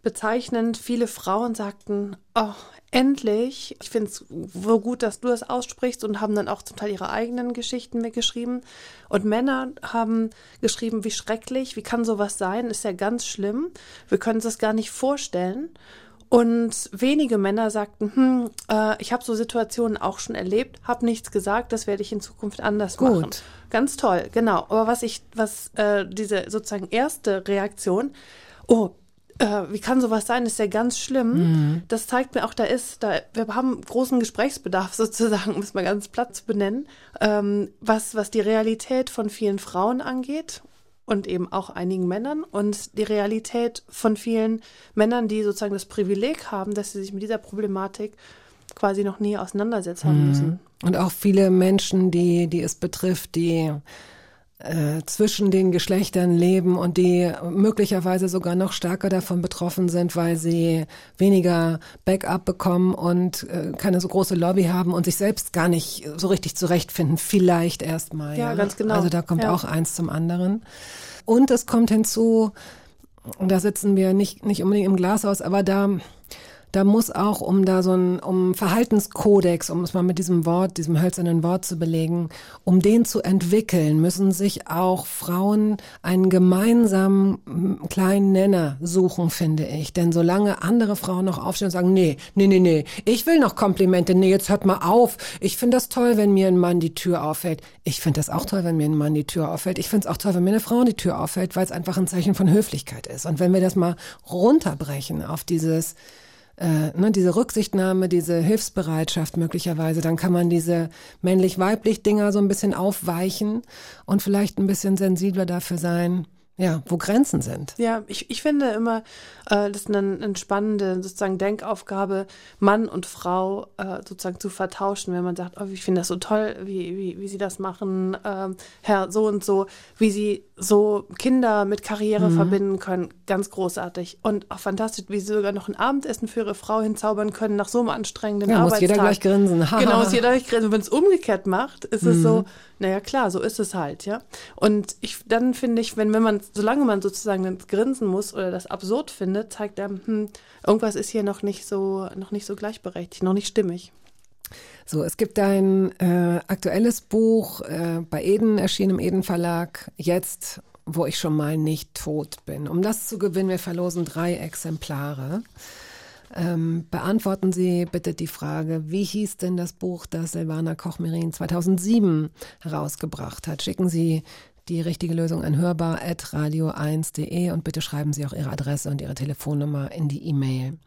bezeichnend. Viele Frauen sagten, oh, endlich, ich finde es so gut, dass du das aussprichst und haben dann auch zum Teil ihre eigenen Geschichten mitgeschrieben. Und Männer haben geschrieben, wie schrecklich, wie kann sowas sein, ist ja ganz schlimm. Wir können uns das gar nicht vorstellen. Und wenige Männer sagten, hm, äh, ich habe so Situationen auch schon erlebt, habe nichts gesagt, das werde ich in Zukunft anders Gut. machen. Ganz toll, genau. Aber was ich, was äh, diese sozusagen erste Reaktion, oh, äh, wie kann sowas sein? Das ist ja ganz schlimm. Mhm. Das zeigt mir auch, da ist, da, wir haben großen Gesprächsbedarf sozusagen, um es mal ganz platt zu benennen, ähm, was, was die Realität von vielen Frauen angeht und eben auch einigen Männern und die Realität von vielen Männern, die sozusagen das Privileg haben, dass sie sich mit dieser Problematik quasi noch nie auseinandersetzen mhm. müssen.
Und auch viele Menschen, die, die es betrifft, die äh, zwischen den Geschlechtern leben und die möglicherweise sogar noch stärker davon betroffen sind, weil sie weniger Backup bekommen und äh, keine so große Lobby haben und sich selbst gar nicht so richtig zurechtfinden. Vielleicht erstmal.
Ja, ja, ganz genau.
Also da kommt ja. auch eins zum anderen. Und es kommt hinzu, da sitzen wir nicht, nicht unbedingt im Glashaus, aber da da muss auch, um da so ein, um Verhaltenskodex, um es mal mit diesem Wort, diesem hölzernen Wort zu belegen, um den zu entwickeln, müssen sich auch Frauen einen gemeinsamen kleinen Nenner suchen, finde ich. Denn solange andere Frauen noch aufstehen und sagen, nee, nee, nee, nee, ich will noch Komplimente, nee, jetzt hört mal auf. Ich finde das toll, wenn mir ein Mann die Tür auffällt. Ich finde das auch toll, wenn mir ein Mann die Tür auffällt. Ich finde es auch toll, wenn mir eine Frau die Tür auffällt, weil es einfach ein Zeichen von Höflichkeit ist. Und wenn wir das mal runterbrechen auf dieses, äh, ne, diese Rücksichtnahme, diese Hilfsbereitschaft möglicherweise, dann kann man diese männlich-weiblich Dinger so ein bisschen aufweichen und vielleicht ein bisschen sensibler dafür sein, ja, wo Grenzen sind.
Ja, ich, ich finde immer, äh, das ist eine, eine spannende sozusagen Denkaufgabe, Mann und Frau äh, sozusagen zu vertauschen, wenn man sagt, oh, ich finde das so toll, wie, wie, wie Sie das machen, äh, Herr so und so, wie Sie so Kinder mit Karriere mhm. verbinden können, ganz großartig. Und auch fantastisch, wie Sie sogar noch ein Abendessen für Ihre Frau hinzaubern können nach so einem anstrengenden ja, Arbeitstag.
muss jeder gleich grinsen.
genau, muss jeder gleich grinsen. Wenn es umgekehrt macht, ist mhm. es so, mhm. Naja klar, so ist es halt, ja. Und ich, dann finde ich, wenn, wenn man solange man sozusagen Grinsen muss oder das absurd findet, zeigt er, hm, irgendwas ist hier noch nicht so, noch nicht so gleichberechtigt, noch nicht stimmig.
So, es gibt ein äh, aktuelles Buch äh, bei Eden, erschienen im Eden Verlag, jetzt, wo ich schon mal nicht tot bin. Um das zu gewinnen, wir verlosen drei Exemplare. Ähm, beantworten Sie bitte die Frage, wie hieß denn das Buch, das Silvana Koch-Merin 2007 herausgebracht hat? Schicken Sie die richtige Lösung an hörbar.radio1.de und bitte schreiben Sie auch Ihre Adresse und Ihre Telefonnummer in die E-Mail.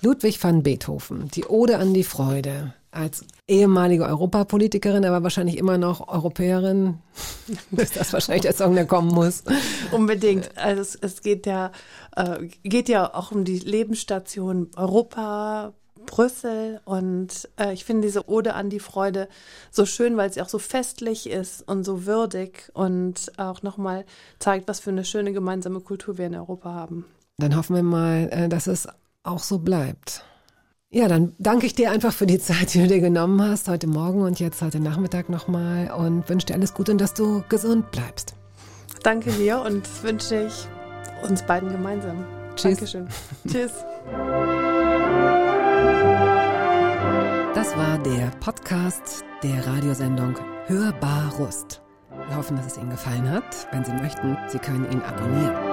Ludwig van Beethoven, die Ode an die Freude. Als ehemalige Europapolitikerin, aber wahrscheinlich immer noch Europäerin, ist das wahrscheinlich der Song, der kommen muss.
Unbedingt. Also es, es geht ja, äh, geht ja auch um die Lebensstation Europa, Brüssel und äh, ich finde diese Ode an die Freude so schön, weil sie auch so festlich ist und so würdig und auch nochmal zeigt, was für eine schöne gemeinsame Kultur wir in Europa haben.
Dann hoffen wir mal, äh, dass es auch so bleibt. Ja, dann danke ich dir einfach für die Zeit, die du dir genommen hast, heute Morgen und jetzt heute Nachmittag nochmal und wünsche dir alles Gute und dass du gesund bleibst.
Danke dir und wünsche ich uns beiden gemeinsam.
Tschüss.
Dankeschön. Tschüss.
Das war der Podcast der Radiosendung Hörbar Rust. Wir hoffen, dass es Ihnen gefallen hat. Wenn Sie möchten, Sie können ihn abonnieren.